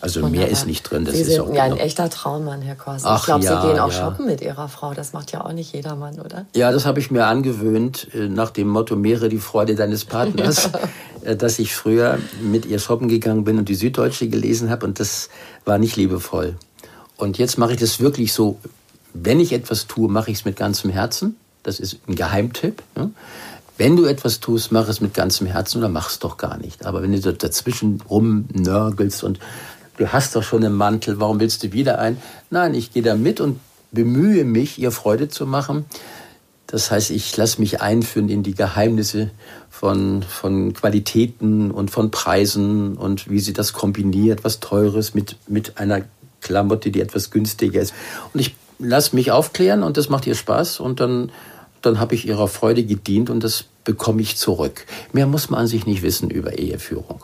Also Wunderbar. mehr ist nicht drin. Das Sie sind ja ein echter Traummann, Herr Korsen. ich glaube, ja, Sie gehen auch ja. shoppen mit Ihrer Frau. Das macht ja auch nicht jedermann, oder? Ja, das habe ich mir angewöhnt, äh, nach dem Motto, mehre die Freude deines Partners, ja. Äh, dass ich früher mit ihr shoppen gegangen bin und die Süddeutsche gelesen habe und das war nicht liebevoll. Und jetzt mache ich das wirklich so, wenn ich etwas tue, mache ich es mit ganzem Herzen. Das ist ein Geheimtipp. Wenn du etwas tust, mach es mit ganzem Herzen oder mach es doch gar nicht. Aber wenn du dazwischen rumnörgelst und du hast doch schon einen Mantel, warum willst du wieder ein? Nein, ich gehe da mit und bemühe mich, ihr Freude zu machen. Das heißt, ich lasse mich einführen in die Geheimnisse von, von Qualitäten und von Preisen und wie sie das kombiniert, was Teures mit, mit einer Klamotte, die etwas günstiger ist. Und ich lasse mich aufklären und das macht ihr Spaß und dann, dann habe ich ihrer Freude gedient und das bekomme ich zurück. Mehr muss man an sich nicht wissen über Eheführung.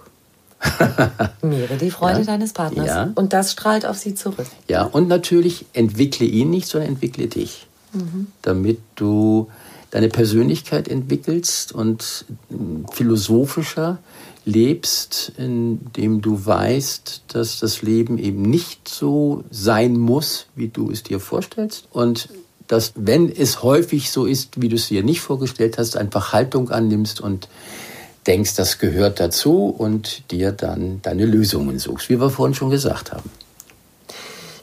Mehre die Freude ja. deines Partners. Ja. Und das strahlt auf sie zurück. Ja, und natürlich entwickle ihn nicht, sondern entwickle dich. Mhm. Damit du deine Persönlichkeit entwickelst und philosophischer lebst, indem du weißt, dass das Leben eben nicht so sein muss, wie du es dir vorstellst. Und dass, wenn es häufig so ist, wie du es dir nicht vorgestellt hast, einfach Haltung annimmst und denkst, das gehört dazu und dir dann deine Lösungen suchst, wie wir vorhin schon gesagt haben.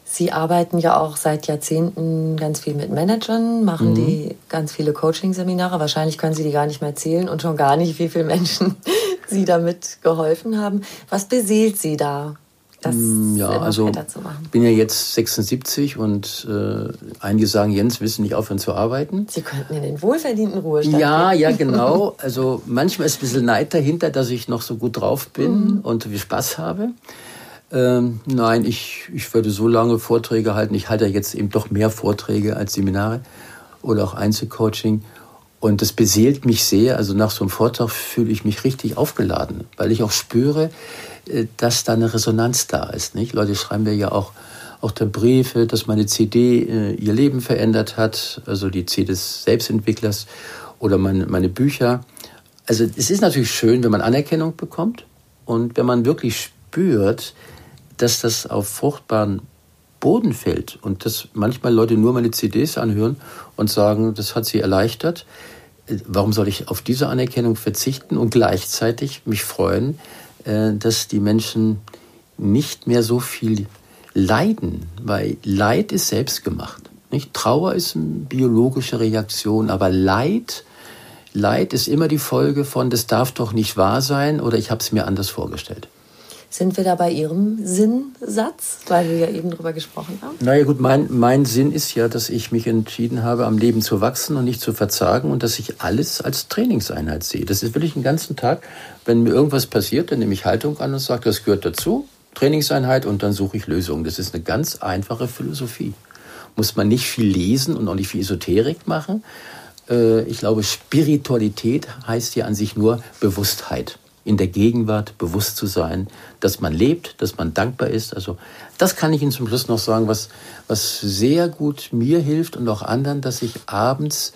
Sie arbeiten ja auch seit Jahrzehnten ganz viel mit Managern, machen mhm. die ganz viele Coaching-Seminare. Wahrscheinlich können Sie die gar nicht mehr zählen und schon gar nicht, wie viele Menschen Sie damit geholfen haben. Was beseelt Sie da? Das mm, ja, also ich bin ja jetzt 76 und äh, einige sagen, Jens, willst du nicht aufhören zu arbeiten? Sie könnten in den wohlverdienten Ruhestand Ja, gehen. ja, genau. Also manchmal ist ein bisschen Neid dahinter, dass ich noch so gut drauf bin mhm. und wie Spaß habe. Ähm, nein, ich, ich werde so lange Vorträge halten. Ich halte jetzt eben doch mehr Vorträge als Seminare. oder auch Einzelcoaching. Und das beseelt mich sehr. Also nach so einem Vortrag fühle ich mich richtig aufgeladen, weil ich auch spüre, äh, dass da eine Resonanz da ist. Nicht? Leute schreiben mir ja auch, auch der Briefe, dass meine CD äh, ihr Leben verändert hat, also die CD des Selbstentwicklers oder meine, meine Bücher. Also es ist natürlich schön, wenn man Anerkennung bekommt und wenn man wirklich spürt, dass das auf fruchtbaren Boden fällt und dass manchmal Leute nur meine CDs anhören und sagen, das hat sie erleichtert. Warum soll ich auf diese Anerkennung verzichten und gleichzeitig mich freuen, äh, dass die Menschen nicht mehr so viel leiden, weil Leid ist selbstgemacht. Nicht? Trauer ist eine biologische Reaktion, aber Leid, Leid ist immer die Folge von, das darf doch nicht wahr sein oder ich habe es mir anders vorgestellt. Sind wir da bei Ihrem Sinnsatz, weil wir ja eben darüber gesprochen haben? Naja gut, mein, mein Sinn ist ja, dass ich mich entschieden habe, am Leben zu wachsen und nicht zu verzagen und dass ich alles als Trainingseinheit sehe. Das ist wirklich den ganzen Tag, wenn mir irgendwas passiert, dann nehme ich Haltung an und sage, das gehört dazu, Trainingseinheit und dann suche ich Lösungen. Das ist eine ganz einfache Philosophie. Muss man nicht viel lesen und auch nicht viel Esoterik machen. Äh, ich glaube, Spiritualität heißt ja an sich nur Bewusstheit in der Gegenwart bewusst zu sein, dass man lebt, dass man dankbar ist. Also das kann ich Ihnen zum Schluss noch sagen, was, was sehr gut mir hilft und auch anderen, dass ich abends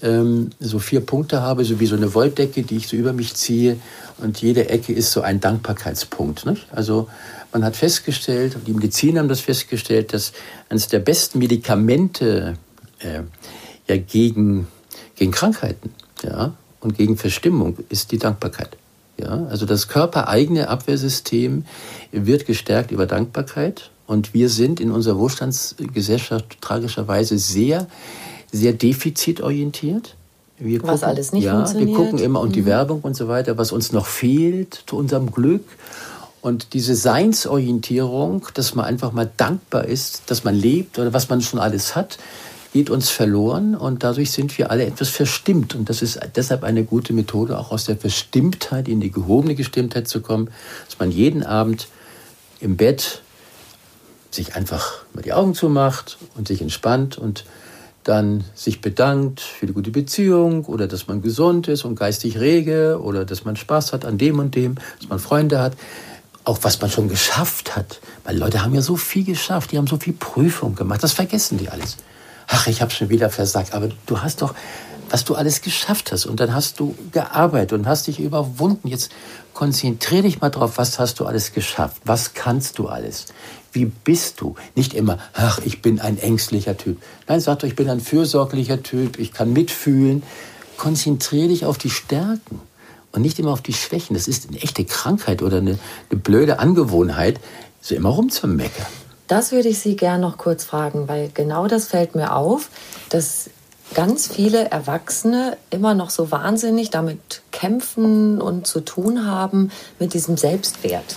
ähm, so vier Punkte habe, so wie so eine Wolldecke, die ich so über mich ziehe. Und jede Ecke ist so ein Dankbarkeitspunkt. Nicht? Also man hat festgestellt, die Mediziner haben das festgestellt, dass eines der besten Medikamente äh, ja, gegen, gegen Krankheiten ja, und gegen Verstimmung ist die Dankbarkeit. Ja, also das körpereigene Abwehrsystem wird gestärkt über Dankbarkeit. Und wir sind in unserer Wohlstandsgesellschaft tragischerweise sehr, sehr defizitorientiert. Wir gucken, was alles nicht ja, funktioniert. Wir gucken immer und mhm. die Werbung und so weiter, was uns noch fehlt zu unserem Glück. Und diese Seinsorientierung, dass man einfach mal dankbar ist, dass man lebt oder was man schon alles hat, geht uns verloren und dadurch sind wir alle etwas verstimmt. Und das ist deshalb eine gute Methode, auch aus der Verstimmtheit in die gehobene Gestimmtheit zu kommen, dass man jeden Abend im Bett sich einfach mal die Augen zumacht und sich entspannt und dann sich bedankt für die gute Beziehung oder dass man gesund ist und geistig rege oder dass man Spaß hat an dem und dem, dass man Freunde hat. Auch was man schon geschafft hat. Weil Leute haben ja so viel geschafft, die haben so viel Prüfung gemacht, das vergessen die alles ach, ich habe schon wieder versagt. Aber du hast doch, was du alles geschafft hast. Und dann hast du gearbeitet und hast dich überwunden. Jetzt konzentriere dich mal drauf, was hast du alles geschafft? Was kannst du alles? Wie bist du? Nicht immer, ach, ich bin ein ängstlicher Typ. Nein, sag doch, ich bin ein fürsorglicher Typ, ich kann mitfühlen. Konzentriere dich auf die Stärken und nicht immer auf die Schwächen. Das ist eine echte Krankheit oder eine, eine blöde Angewohnheit, so immer rumzumeckern. Das würde ich Sie gern noch kurz fragen, weil genau das fällt mir auf, dass ganz viele Erwachsene immer noch so wahnsinnig damit kämpfen und zu tun haben mit diesem Selbstwert.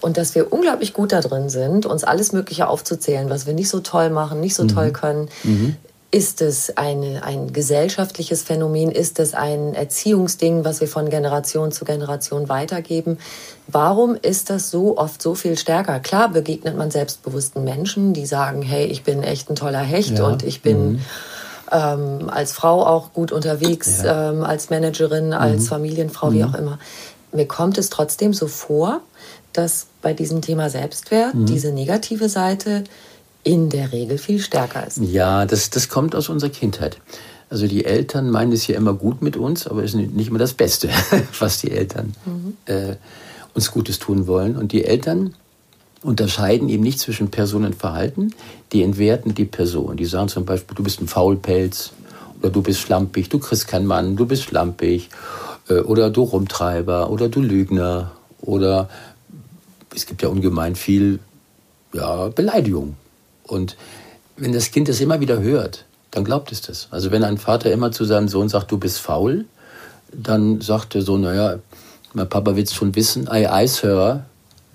Und dass wir unglaublich gut da drin sind, uns alles Mögliche aufzuzählen, was wir nicht so toll machen, nicht so mhm. toll können. Mhm. Ist es eine, ein gesellschaftliches Phänomen? Ist es ein Erziehungsding, was wir von Generation zu Generation weitergeben? Warum ist das so oft so viel stärker? Klar begegnet man selbstbewussten Menschen, die sagen, hey, ich bin echt ein toller Hecht ja. und ich bin mhm. ähm, als Frau auch gut unterwegs, ja. ähm, als Managerin, als mhm. Familienfrau, wie mhm. auch immer. Mir kommt es trotzdem so vor, dass bei diesem Thema Selbstwert mhm. diese negative Seite in der Regel viel stärker ist. Ja, das, das kommt aus unserer Kindheit. Also die Eltern meinen es ja immer gut mit uns, aber es ist nicht immer das Beste, was die Eltern mhm. äh, uns Gutes tun wollen. Und die Eltern unterscheiden eben nicht zwischen Person und Verhalten, die entwerten die Person. Die sagen zum Beispiel, du bist ein Faulpelz oder du bist schlampig, du kriegst keinen Mann, du bist schlampig äh, oder du Rumtreiber oder du Lügner oder es gibt ja ungemein viel ja, Beleidigung und wenn das Kind das immer wieder hört, dann glaubt es das. Also wenn ein Vater immer zu seinem Sohn sagt, du bist faul, dann sagt der Sohn, naja, mein Papa will es schon wissen, ei, ei, Sir,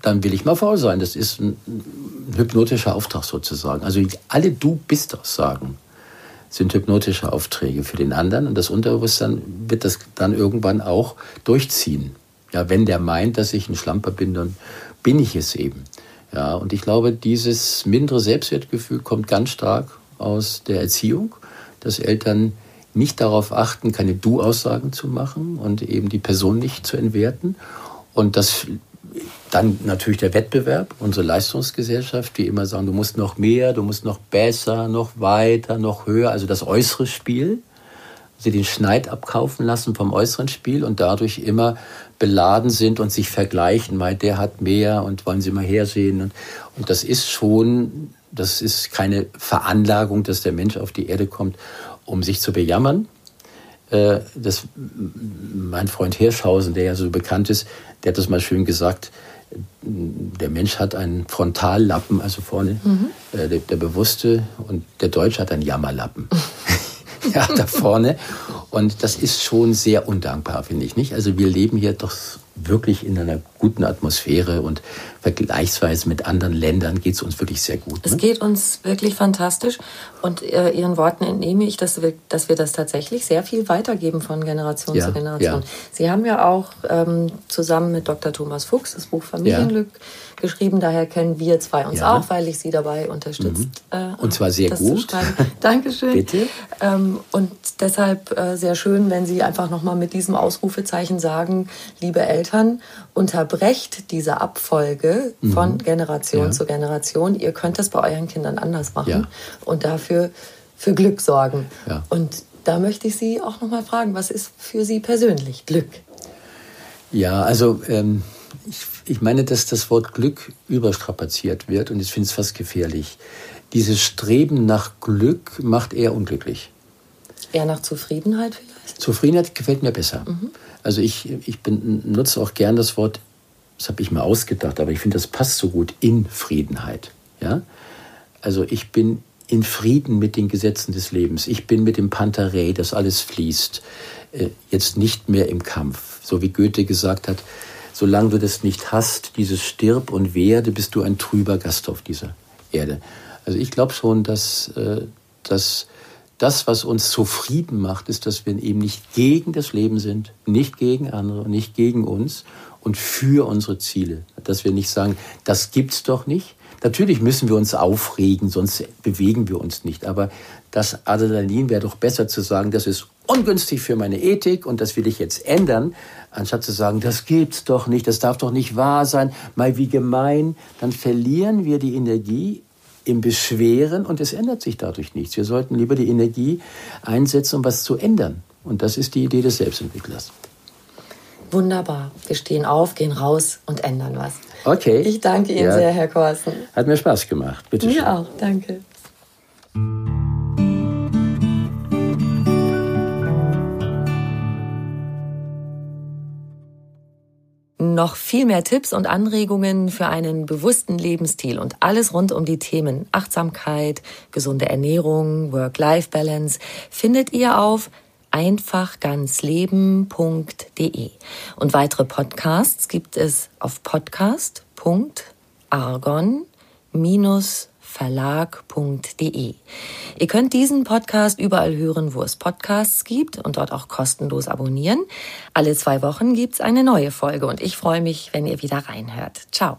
dann will ich mal faul sein. Das ist ein, hypnotischer Auftrag sozusagen. Also alle Du bist Aussagen sind hypnotische Aufträge für den anderen und das Unterbewusstsein wird das dann irgendwann auch durchziehen. Ja, wenn der meint, dass ich ein Schlamper bin, dann bin ich es eben. Ja, und ich glaube, dieses mindere Selbstwertgefühl kommt ganz stark aus der Erziehung, dass Eltern nicht darauf achten, keine Du-Aussagen zu machen und eben die Person nicht zu entwerten. Und das dann natürlich der Wettbewerb, unsere Leistungsgesellschaft, die immer sagen, du musst noch mehr, du musst noch besser, noch weiter, noch höher, also das äußere Spiel. Sie den Schneid abkaufen lassen vom äußeren Spiel und dadurch immer beladen sind und sich vergleichen, weil der hat mehr und wollen Sie mal hersehen. Und, und das ist schon, das ist keine Veranlagung, dass der Mensch auf die Erde kommt, um sich zu bejammern. Äh, das, mein Freund Hirschhausen, der ja so bekannt ist, der hat das mal schön gesagt, der Mensch hat einen Frontallappen, also vorne, mhm. äh, der, der, Bewusste, und der Deutsche hat einen Jammerlappen. ja, da vorne. Und das ist schon sehr undankbar, finde ich nicht. Also wir leben hier doch wirklich in einer guten Atmosphäre und vergleichsweise mit anderen Ländern geht es uns wirklich sehr gut. Es ne? geht uns wirklich fantastisch und äh, Ihren Worten entnehme ich, dass wir, dass wir das tatsächlich sehr viel weitergeben von Generation ja, zu Generation. Ja. Sie haben ja auch ähm, zusammen mit Dr. Thomas Fuchs das Buch Familienglück ja geschrieben. Daher kennen wir zwei uns auch, weil ich sie dabei unterstützt. Mhm. Äh, und zwar sehr gut. Dankeschön. Bitte. Ähm, und deshalb äh, sehr schön, wenn Sie einfach nochmal mit diesem Ausrufezeichen sagen, liebe Eltern, unterbrecht diese Abfolge mhm. von Generation ja. zu Generation. Ihr könnt das bei euren Kindern anders machen ja. und dafür für Glück sorgen. Und da möchte ich Sie auch nochmal fragen, was ist für Sie persönlich Glück? Ja, also ähm, ich, ich meine, dass das Wort Glück überstrapaziert wird und ich finde es fast gefährlich. Dieses Streben nach Glück macht eher unglücklich. Eher nach Zufriedenheit vielleicht? Zufriedenheit gefällt mir besser. Mhm. Also ich, ich benutze auch gern das Wort, das habe ich mir ausgedacht, aber ich finde, das passt so gut, Infriedenheit. Ja? Also ich bin in Frieden mit den Gesetzen des Lebens. Ich bin mit dem Pantarei, das alles fließt, äh, jetzt nicht mehr im Kampf. So wie Goethe gesagt hat, solange du das nicht hast, dieses Stirb und werde, bist du ein trüber Gast auf dieser Erde. Also ich glaube schon, dass, äh, dass das, was uns zufrieden macht, ist, dass wir eben nicht gegen das Leben sind, nicht gegen andere, nicht gegen uns und für unsere Ziele. Dass wir nicht sagen, das gibt's doch nicht. Natürlich müssen wir uns aufregen, sonst bewegen wir uns nicht. Aber das Adrenalin wäre doch besser zu sagen, das ist ungünstig für meine Ethik und das will ich jetzt ändern, anstatt zu sagen, das gibt's doch nicht, das darf doch nicht wahr sein, mal wie gemein, dann verlieren wir die Energie im Beschweren und es ändert sich dadurch nichts. Wir sollten lieber die Energie einsetzen, um was zu ändern. Und das ist die Idee des Selbstentwicklers. Wunderbar. Wir stehen auf, gehen raus und ändern was. Okay. Ich danke Ihnen ja. sehr, Herr Korsen. Hat mir Spaß gemacht. Bitte schön. Mir auch. Danke. noch viel mehr Tipps und Anregungen für einen bewussten Lebensstil und alles rund um die Themen Achtsamkeit, gesunde Ernährung, Work-Life-Balance findet ihr auf einfachganzleben.de. Und weitere Podcasts gibt es auf podcast.argon- verlag.de. Ihr könnt diesen Podcast überall hören, wo es Podcasts gibt und dort auch kostenlos abonnieren. Alle zwei Wochen gibt's eine neue Folge und ich freue mich, wenn ihr wieder reinhört. Ciao.